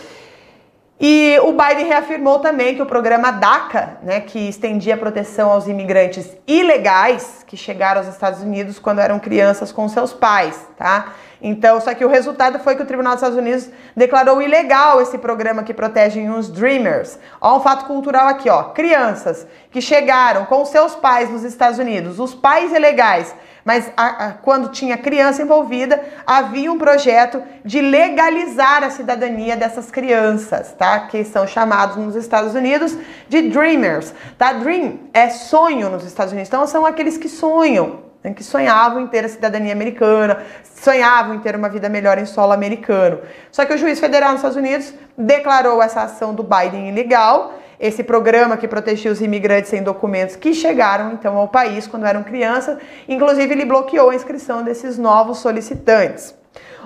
E o Biden reafirmou também que o programa DACA, né, que estendia proteção aos imigrantes ilegais que chegaram aos Estados Unidos quando eram crianças com seus pais, tá? Então, só que o resultado foi que o Tribunal dos Estados Unidos declarou ilegal esse programa que protege os Dreamers. Ó, um fato cultural aqui, ó. Crianças que chegaram com seus pais nos Estados Unidos, os pais ilegais mas a, a, quando tinha criança envolvida, havia um projeto de legalizar a cidadania dessas crianças, tá? Que são chamados nos Estados Unidos de dreamers, tá? Dream é sonho nos Estados Unidos, então são aqueles que sonham, né? que sonhavam em ter a cidadania americana, sonhavam em ter uma vida melhor em solo americano. Só que o juiz federal nos Estados Unidos declarou essa ação do Biden ilegal esse programa que protegia os imigrantes sem documentos que chegaram então ao país quando eram crianças. Inclusive, ele bloqueou a inscrição desses novos solicitantes.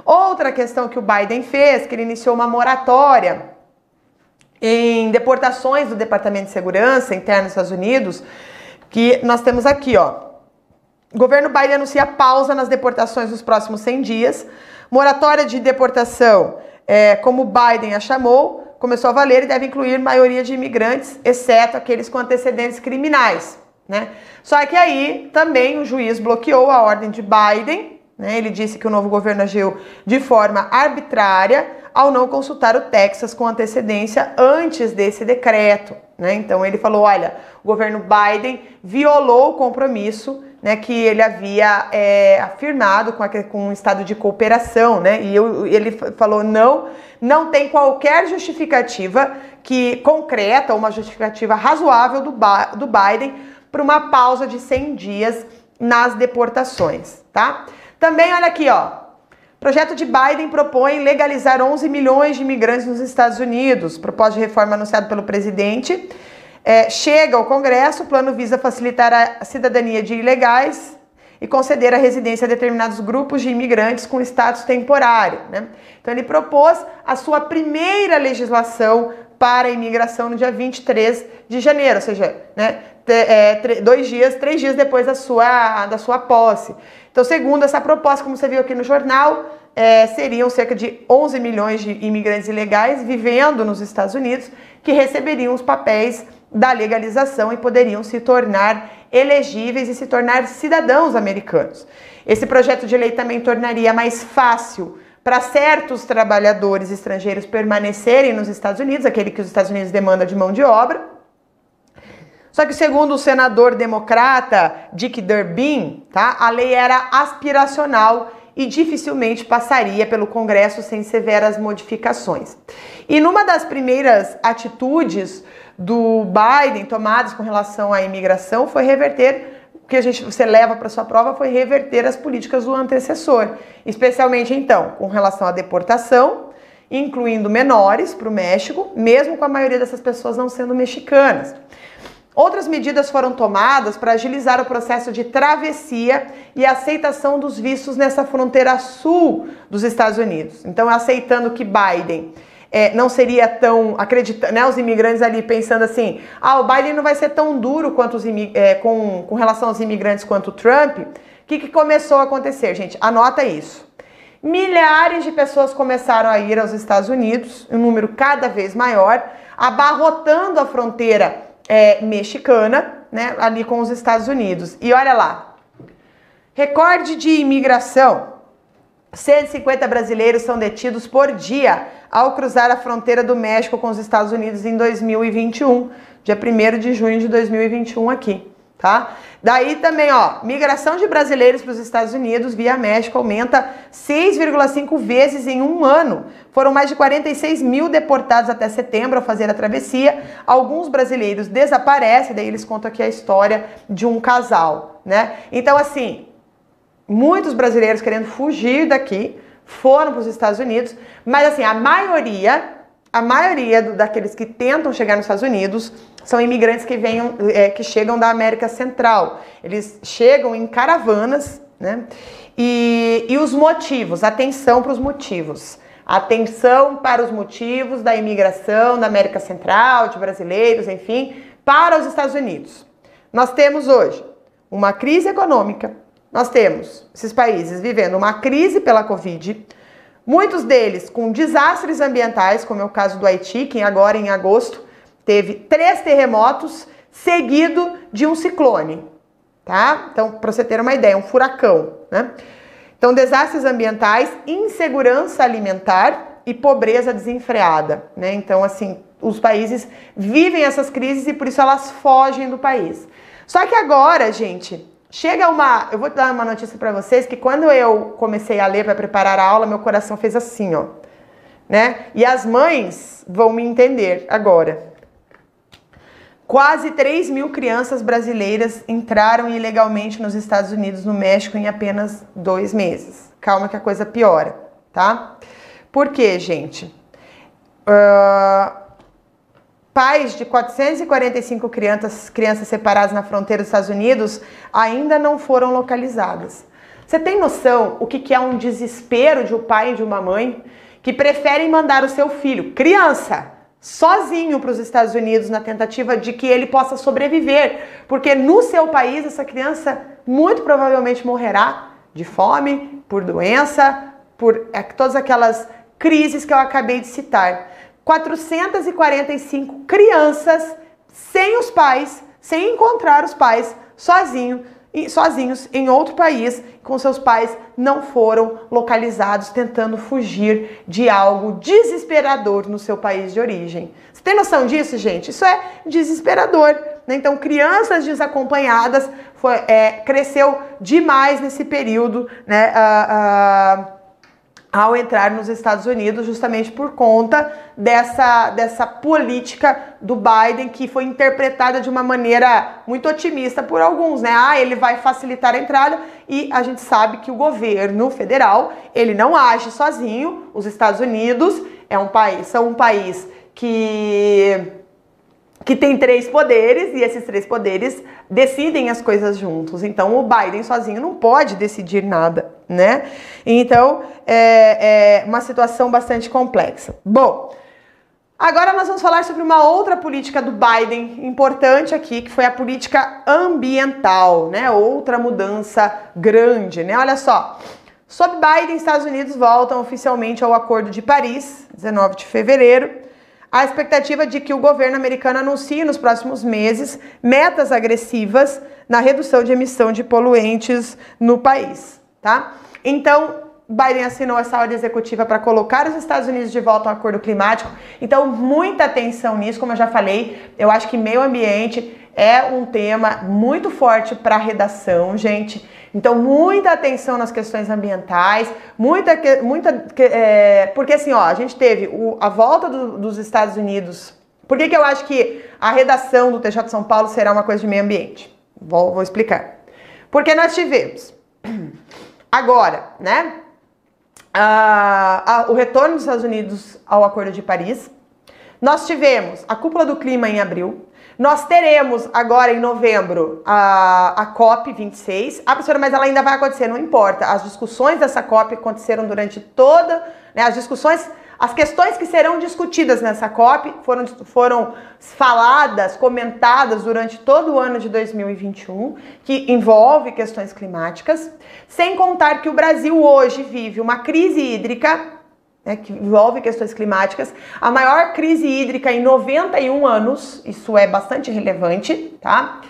Outra questão que o Biden fez, que ele iniciou uma moratória em deportações do Departamento de Segurança Interna dos Estados Unidos, que nós temos aqui, ó. Governo Biden anuncia pausa nas deportações nos próximos 100 dias, moratória de deportação é, como Biden a chamou, começou a valer e deve incluir maioria de imigrantes, exceto aqueles com antecedentes criminais. Né? Só que aí também o juiz bloqueou a ordem de Biden, né? ele disse que o novo governo agiu de forma arbitrária ao não consultar o Texas com antecedência antes desse decreto. Né? Então ele falou: olha, o governo Biden violou o compromisso né, que ele havia é, afirmado com, a, com um estado de cooperação, né? E eu, ele falou: não, não tem qualquer justificativa que concreta, uma justificativa razoável do, do Biden para uma pausa de 100 dias nas deportações, tá? Também olha aqui, ó. Projeto de Biden propõe legalizar 11 milhões de imigrantes nos Estados Unidos. Propósito de reforma anunciado pelo presidente. É, chega ao Congresso, o plano visa facilitar a cidadania de ilegais e conceder a residência a determinados grupos de imigrantes com status temporário. Né? Então, ele propôs a sua primeira legislação para a imigração no dia 23 de janeiro, ou seja, né, é, dois dias, três dias depois da sua, da sua posse. Então, segundo essa proposta, como você viu aqui no jornal, é, seriam cerca de 11 milhões de imigrantes ilegais vivendo nos Estados Unidos que receberiam os papéis da legalização e poderiam se tornar elegíveis e se tornar cidadãos americanos. Esse projeto de lei também tornaria mais fácil para certos trabalhadores estrangeiros permanecerem nos Estados Unidos, aquele que os Estados Unidos demanda de mão de obra, só que segundo o senador democrata Dick Durbin, tá, a lei era aspiracional e dificilmente passaria pelo Congresso sem severas modificações. E numa das primeiras atitudes do Biden tomadas com relação à imigração foi reverter o que a gente você leva para sua prova foi reverter as políticas do antecessor, especialmente então com relação à deportação, incluindo menores para o México, mesmo com a maioria dessas pessoas não sendo mexicanas. Outras medidas foram tomadas para agilizar o processo de travessia e aceitação dos vistos nessa fronteira sul dos Estados Unidos. Então, aceitando que Biden é, não seria tão acreditando, né, os imigrantes ali pensando assim, ah, o Biden não vai ser tão duro quanto os é, com, com relação aos imigrantes quanto o Trump. O que, que começou a acontecer, gente? Anota isso. Milhares de pessoas começaram a ir aos Estados Unidos, um número cada vez maior, abarrotando a fronteira é, mexicana, né, ali com os Estados Unidos. E olha lá, recorde de imigração. 150 brasileiros são detidos por dia ao cruzar a fronteira do México com os Estados Unidos em 2021, dia 1 de junho de 2021 aqui tá? Daí também, ó, migração de brasileiros para os Estados Unidos via México aumenta 6,5 vezes em um ano. Foram mais de 46 mil deportados até setembro ao fazer a travessia. Alguns brasileiros desaparecem, daí eles contam aqui a história de um casal, né? Então, assim, muitos brasileiros querendo fugir daqui foram para os Estados Unidos, mas assim, a maioria a maioria do, daqueles que tentam chegar nos Estados Unidos são imigrantes que, venham, é, que chegam da América Central. Eles chegam em caravanas, né? E, e os motivos, atenção para os motivos. Atenção para os motivos da imigração da América Central, de brasileiros, enfim, para os Estados Unidos. Nós temos hoje uma crise econômica, nós temos esses países vivendo uma crise pela Covid, Muitos deles com desastres ambientais, como é o caso do Haiti, que agora em agosto teve três terremotos seguido de um ciclone, tá? Então, para você ter uma ideia, um furacão, né? Então, desastres ambientais, insegurança alimentar e pobreza desenfreada, né? Então, assim, os países vivem essas crises e por isso elas fogem do país. Só que agora, gente, Chega uma. Eu vou dar uma notícia para vocês que quando eu comecei a ler para preparar a aula, meu coração fez assim, ó. Né? E as mães vão me entender agora. Quase 3 mil crianças brasileiras entraram ilegalmente nos Estados Unidos, no México, em apenas dois meses. Calma que a coisa piora, tá? Por quê, gente? Uh, Pais de 445 crianças, crianças separadas na fronteira dos Estados Unidos ainda não foram localizadas. Você tem noção o que é um desespero de um pai e de uma mãe que preferem mandar o seu filho, criança, sozinho para os Estados Unidos na tentativa de que ele possa sobreviver, porque no seu país essa criança muito provavelmente morrerá de fome, por doença, por é, todas aquelas crises que eu acabei de citar. 445 crianças sem os pais, sem encontrar os pais, sozinho, sozinhos em outro país, com seus pais não foram localizados, tentando fugir de algo desesperador no seu país de origem. Você tem noção disso, gente? Isso é desesperador. Né? Então, crianças desacompanhadas foi, é, cresceu demais nesse período, né? Uh, uh, ao entrar nos Estados Unidos, justamente por conta dessa, dessa política do Biden que foi interpretada de uma maneira muito otimista por alguns, né? Ah, ele vai facilitar a entrada e a gente sabe que o governo federal ele não age sozinho. Os Estados Unidos é um país, são um país que que tem três poderes e esses três poderes decidem as coisas juntos. Então o Biden sozinho não pode decidir nada, né? Então é, é uma situação bastante complexa. Bom, agora nós vamos falar sobre uma outra política do Biden importante aqui, que foi a política ambiental, né? Outra mudança grande, né? Olha só. Sob Biden, Estados Unidos voltam oficialmente ao Acordo de Paris, 19 de fevereiro a expectativa de que o governo americano anuncie nos próximos meses metas agressivas na redução de emissão de poluentes no país, tá? Então, Biden assinou essa ordem executiva para colocar os Estados Unidos de volta ao acordo climático. Então, muita atenção nisso, como eu já falei, eu acho que meio ambiente é um tema muito forte para a redação, gente. Então, muita atenção nas questões ambientais, muita, muita é, porque assim, ó, a gente teve o, a volta do, dos Estados Unidos. Por que, que eu acho que a redação do TJ de São Paulo será uma coisa de meio ambiente? Vou, vou explicar. Porque nós tivemos agora, né, a, a, o retorno dos Estados Unidos ao Acordo de Paris. Nós tivemos a cúpula do clima em abril, nós teremos agora em novembro a, a COP26. Ah, professora, mas ela ainda vai acontecer, não importa. As discussões dessa COP aconteceram durante toda, né, as discussões, as questões que serão discutidas nessa COP foram, foram faladas, comentadas durante todo o ano de 2021, que envolve questões climáticas, sem contar que o Brasil hoje vive uma crise hídrica né, que envolve questões climáticas, a maior crise hídrica em 91 anos, isso é bastante relevante, tá?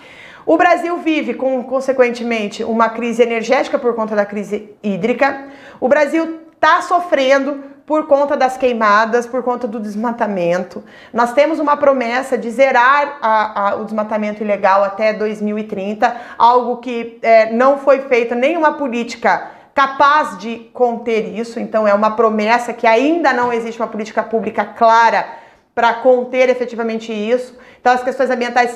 O Brasil vive, com, consequentemente, uma crise energética por conta da crise hídrica. O Brasil está sofrendo por conta das queimadas, por conta do desmatamento. Nós temos uma promessa de zerar a, a, o desmatamento ilegal até 2030, algo que é, não foi feito nenhuma política capaz de conter isso. Então, é uma promessa que ainda não existe uma política pública clara para conter efetivamente isso. Então, as questões ambientais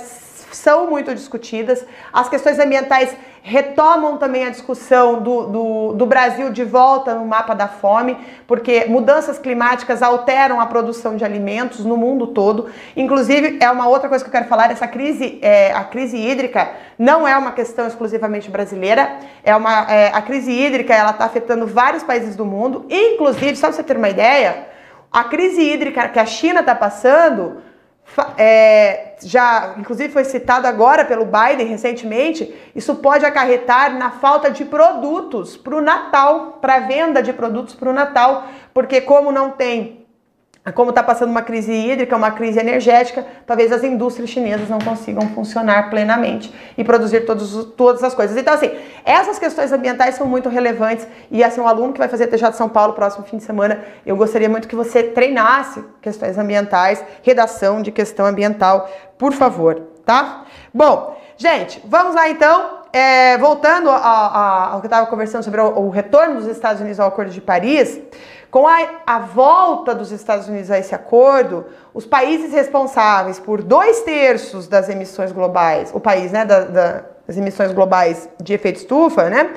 são muito discutidas. As questões ambientais retomam também a discussão do, do, do, Brasil de volta no mapa da fome, porque mudanças climáticas alteram a produção de alimentos no mundo todo. Inclusive, é uma outra coisa que eu quero falar: essa crise, é, a crise hídrica não é uma questão exclusivamente brasileira. É uma, é, a crise hídrica ela está afetando vários países do mundo, inclusive, só para você ter uma ideia, a crise hídrica que a China está passando é, já inclusive foi citado agora pelo Biden recentemente, isso pode acarretar na falta de produtos para o Natal, para venda de produtos para o Natal, porque como não tem como está passando uma crise hídrica, uma crise energética, talvez as indústrias chinesas não consigam funcionar plenamente e produzir todos, todas as coisas. Então, assim, essas questões ambientais são muito relevantes e, assim, um aluno que vai fazer TJ de São Paulo próximo fim de semana, eu gostaria muito que você treinasse questões ambientais, redação de questão ambiental, por favor, tá? Bom, gente, vamos lá então. É, voltando ao que eu estava conversando sobre o, o retorno dos Estados Unidos ao Acordo de Paris, com a, a, volta dos Estados Unidos a esse acordo, os países responsáveis por dois terços das emissões globais, o país, né, da, da, das emissões globais de efeito estufa, né,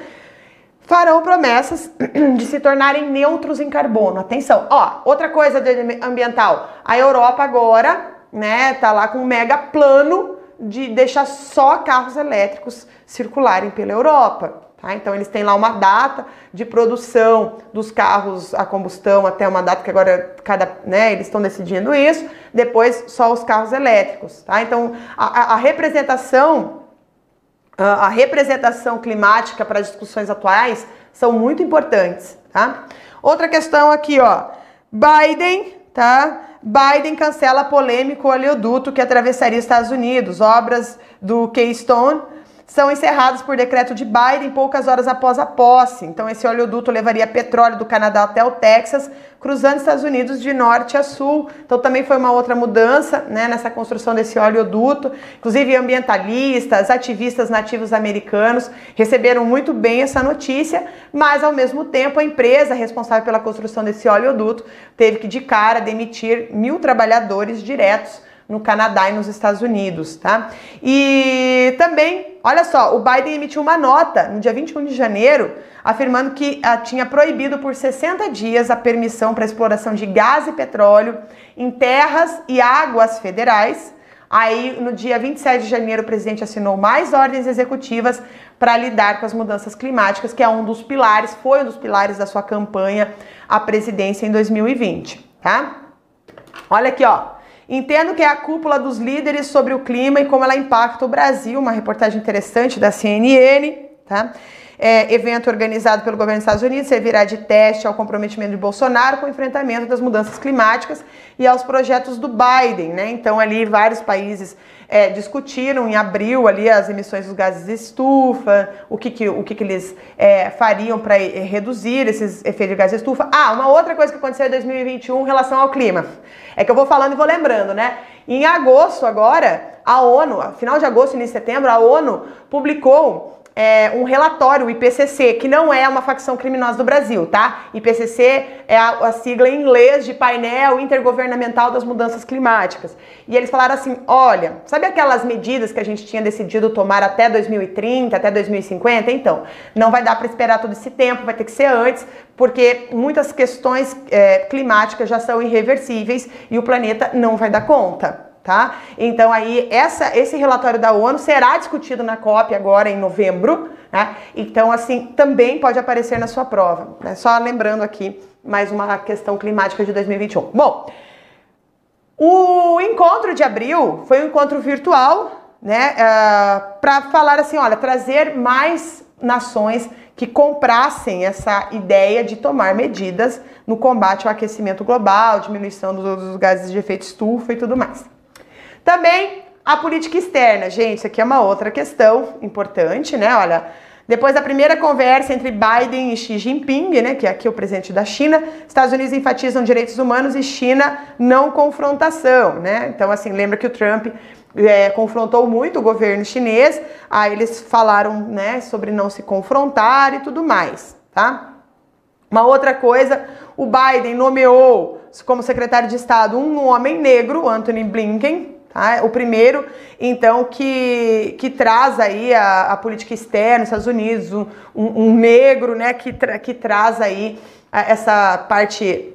farão promessas de se tornarem neutros em carbono. Atenção, ó, outra coisa ambiental, a Europa agora, né, tá lá com um mega plano de deixar só carros elétricos circularem pela Europa. Tá? Então eles têm lá uma data de produção dos carros a combustão até uma data que agora cada, né, eles estão decidindo isso. Depois só os carros elétricos. Tá? Então a, a representação a representação climática para as discussões atuais são muito importantes. Tá? Outra questão aqui, ó. Biden, tá? Biden cancela polêmico oleoduto que atravessaria os Estados Unidos. Obras do Keystone são encerrados por decreto de Biden poucas horas após a posse. Então, esse oleoduto levaria petróleo do Canadá até o Texas, cruzando os Estados Unidos de norte a sul. Então, também foi uma outra mudança né, nessa construção desse oleoduto. Inclusive, ambientalistas, ativistas nativos americanos receberam muito bem essa notícia, mas, ao mesmo tempo, a empresa responsável pela construção desse oleoduto teve que, de cara, demitir mil trabalhadores diretos no Canadá e nos Estados Unidos, tá? E também, olha só, o Biden emitiu uma nota no dia 21 de janeiro afirmando que ah, tinha proibido por 60 dias a permissão para exploração de gás e petróleo em terras e águas federais. Aí, no dia 27 de janeiro, o presidente assinou mais ordens executivas para lidar com as mudanças climáticas, que é um dos pilares, foi um dos pilares da sua campanha à presidência em 2020, tá? Olha aqui, ó. Entendo que é a cúpula dos líderes sobre o clima e como ela impacta o Brasil, uma reportagem interessante da CNN, tá? É, evento organizado pelo governo dos Estados Unidos servirá de teste ao comprometimento de Bolsonaro com o enfrentamento das mudanças climáticas e aos projetos do Biden, né? Então ali vários países é, discutiram em abril ali as emissões dos gases de estufa, o que, que, o que, que eles é, fariam para é, reduzir esses efeitos de gases de estufa. Ah, uma outra coisa que aconteceu em 2021 em relação ao clima. É que eu vou falando e vou lembrando, né? Em agosto agora, a ONU, final de agosto, início de setembro, a ONU publicou é, um relatório, o IPCC, que não é uma facção criminosa do Brasil, tá? IPCC é a, a, sigla em inglês de Painel Intergovernamental das Mudanças Climáticas. E eles falaram assim: olha, sabe aquelas medidas que a gente tinha decidido tomar até 2030, até 2050? Então, não vai dar para esperar todo esse tempo, vai ter que ser antes, porque muitas questões é, climáticas já são irreversíveis e o planeta não vai dar conta tá? Então aí essa, esse relatório da ONU será discutido na COP agora em novembro, né? Então assim também pode aparecer na sua prova, né? Só lembrando aqui mais uma questão climática de 2021. Bom, o encontro de abril foi um encontro virtual, né? Uh, ah, Para falar assim, olha, trazer mais nações que comprassem essa ideia de tomar medidas no combate ao aquecimento global, diminuição dos, dos gases de efeito estufa e tudo mais. Também a política externa, gente, aqui é uma outra questão importante, né? Olha, depois da primeira conversa entre Biden e Xi Jinping, né, que é aqui o presidente da China, Estados Unidos enfatizam direitos humanos e China não confrontação, né? Então, assim, lembra que o Trump é, confrontou muito o governo chinês, aí eles falaram, né, sobre não se confrontar e tudo mais, tá? Uma outra coisa, o Biden nomeou como secretário de Estado um homem negro, Anthony Blinken, Tá? O primeiro, então, que, que traz aí a, a política externa, Estados Unidos, um, um, negro, né, que, tra, que traz aí essa parte,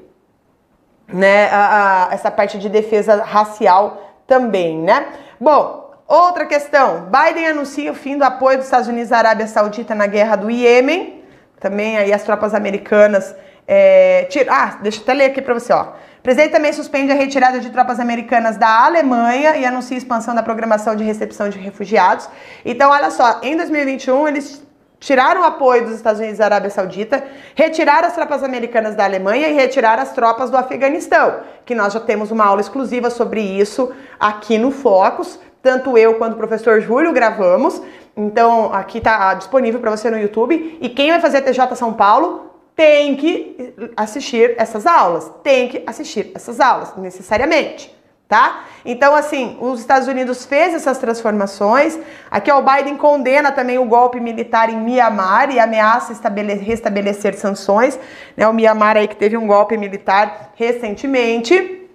né, a, a, essa parte de defesa racial também, né? Bom, outra questão, Biden anuncia o fim do apoio dos Estados Unidos à Arábia Saudita na guerra do Iêmen, também aí as tropas americanas, é, tira, ah, deixa eu até ler aqui para você, ó. Presidente também suspende a retirada de tropas americanas da Alemanha e anuncia expansão da programação de recepção de refugiados. Então, olha só, em 2021 eles tiraram o apoio dos Estados Unidos e da Arábia Saudita, retiraram as tropas americanas da Alemanha e retiraram as tropas do Afeganistão, que nós já temos uma aula exclusiva sobre isso aqui no Focus. Tanto eu quanto o professor Júlio gravamos. Então, aqui está disponível para você no YouTube. E quem vai fazer a TJ São Paulo tem que assistir essas aulas, tem que assistir essas aulas, necessariamente, tá? Então, assim, os Estados Unidos fez essas transformações. Aqui, ó, o Biden condena também o golpe militar em Mianmar e ameaça restabelecer sanções. Né? O Mianmar aí que teve um golpe militar recentemente.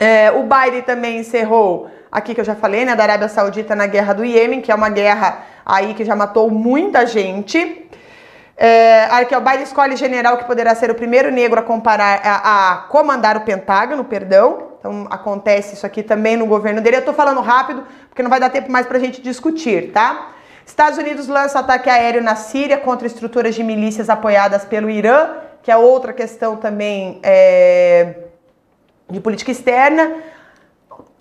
É, o Biden também encerrou, aqui que eu já falei, né, da Arábia Saudita na guerra do Iêmen, que é uma guerra aí que já matou muita gente. É, Biden escolhe general que poderá ser o primeiro negro a, comparar, a, a, comandar o Pentágono, perdão. Então acontece isso aqui também no governo dele. Eu tô falando rápido porque não vai dar tempo mais pra gente discutir, tá? Estados Unidos lança ataque aéreo na Síria contra estruturas de milícias apoiadas pelo Irã, que é outra questão também é, de política externa.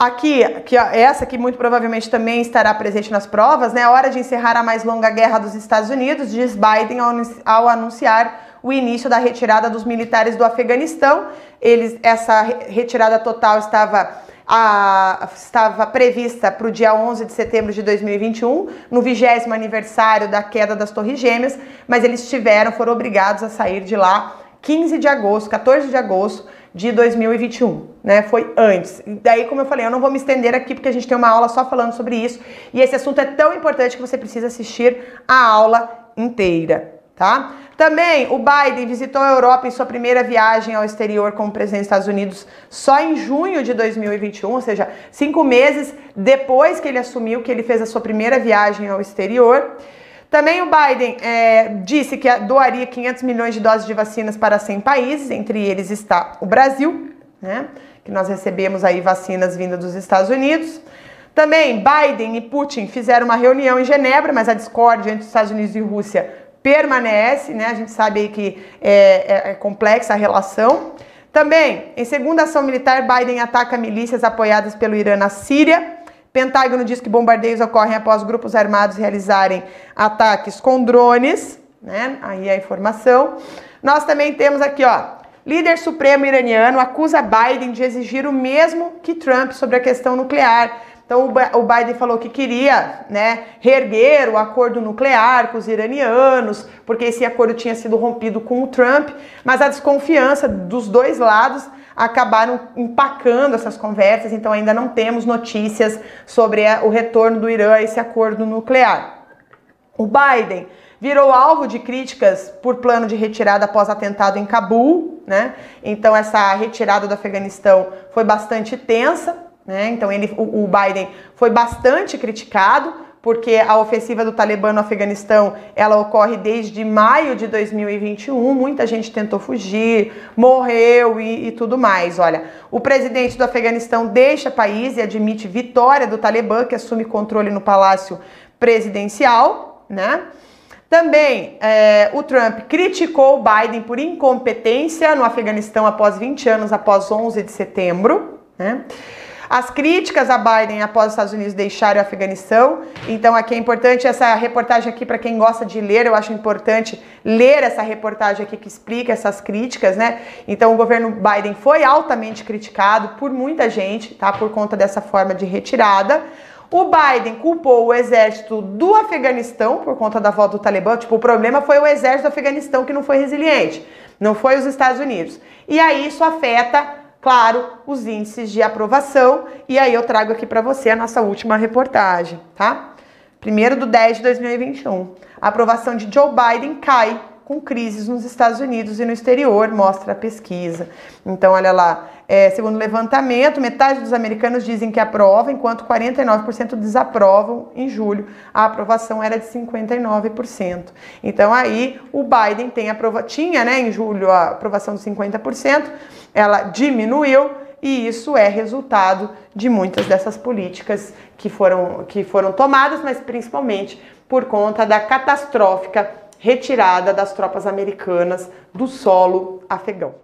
Aqui, que essa que muito provavelmente também estará presente nas provas, né? A hora de encerrar a mais longa guerra dos Estados Unidos, diz Biden ao, anunciar o início da retirada dos militares do Afeganistão. Eles, essa retirada total estava a, estava prevista para o dia 11 de setembro de 2021, no vigésimo aniversário da queda das Torres Gêmeas, mas eles tiveram, foram obrigados a sair de lá 15 de agosto, 14 de agosto de 2021, né? Foi antes. Daí, como eu falei, eu não vou me estender aqui porque a gente tem uma aula só falando sobre isso, e esse assunto é tão importante que você precisa assistir a aula inteira, tá? Também o Biden visitou a Europa em sua primeira viagem ao exterior como presidente dos Estados Unidos só em junho de 2021, ou seja, cinco meses depois que ele assumiu que ele fez a sua primeira viagem ao exterior. Também o Biden é, disse que doaria 500 milhões de doses de vacinas para 100 países, entre eles está o Brasil, né? Que nós recebemos aí vacinas vindas dos Estados Unidos. Também Biden e Putin fizeram uma reunião em Genebra, mas a discórdia entre os Estados Unidos e Rússia permanece, né? A gente sabe aí que é, é, é complexa a relação. Também, em segunda ação militar, Biden ataca milícias apoiadas pelo Irã na Síria. Pentágono diz que bombardeios ocorrem após grupos armados realizarem ataques com drones, né? Aí a informação. Nós também temos aqui, ó, líder supremo iraniano acusa Biden de exigir o mesmo que Trump sobre a questão nuclear. Então o Biden falou que queria, né, reerguer o acordo nuclear com os iranianos, porque esse acordo tinha sido rompido com o Trump, mas a desconfiança dos dois lados acabaram empacando essas conversas, então ainda não temos notícias sobre o retorno do Irã a esse acordo nuclear. O Biden virou alvo de críticas por plano de retirada após atentado em Cabul, né? Então essa retirada do Afeganistão foi bastante tensa, né? Então ele, o, o Biden foi bastante criticado porque a ofensiva do Talibã no Afeganistão ela ocorre desde maio de 2021. Muita gente tentou fugir, morreu e, e tudo mais. Olha, o presidente do Afeganistão deixa o país e admite vitória do Talibã, que assume controle no palácio presidencial, né? Também é, o Trump criticou o Biden por incompetência no Afeganistão após 20 anos após 11 de setembro, né? As críticas a Biden após os Estados Unidos deixarem o Afeganistão. Então, aqui é importante essa reportagem aqui para quem gosta de ler. Eu acho importante ler essa reportagem aqui que explica essas críticas, né? Então, o governo Biden foi altamente criticado por muita gente, tá? Por conta dessa forma de retirada. O Biden culpou o exército do Afeganistão por conta da volta do Talibã. Tipo, o problema foi o exército do Afeganistão que não foi resiliente, não foi os Estados Unidos. E aí isso afeta claro, os índices de aprovação. E aí eu trago aqui para você a nossa última reportagem, tá? Primeiro do 10 de 2021. A aprovação de Joe Biden cai com crises nos Estados Unidos e no exterior, mostra a pesquisa. Então, olha lá, é, segundo o levantamento, metade dos americanos dizem que aprovam, enquanto 49% desaprovam em julho. A aprovação era de 59%. Então, aí o Biden tem aprova tinha né, em julho a aprovação de 50%, ela diminuiu e isso é resultado de muitas dessas políticas que foram, que foram tomadas, mas principalmente por conta da catastrófica retirada das tropas americanas do solo afegão.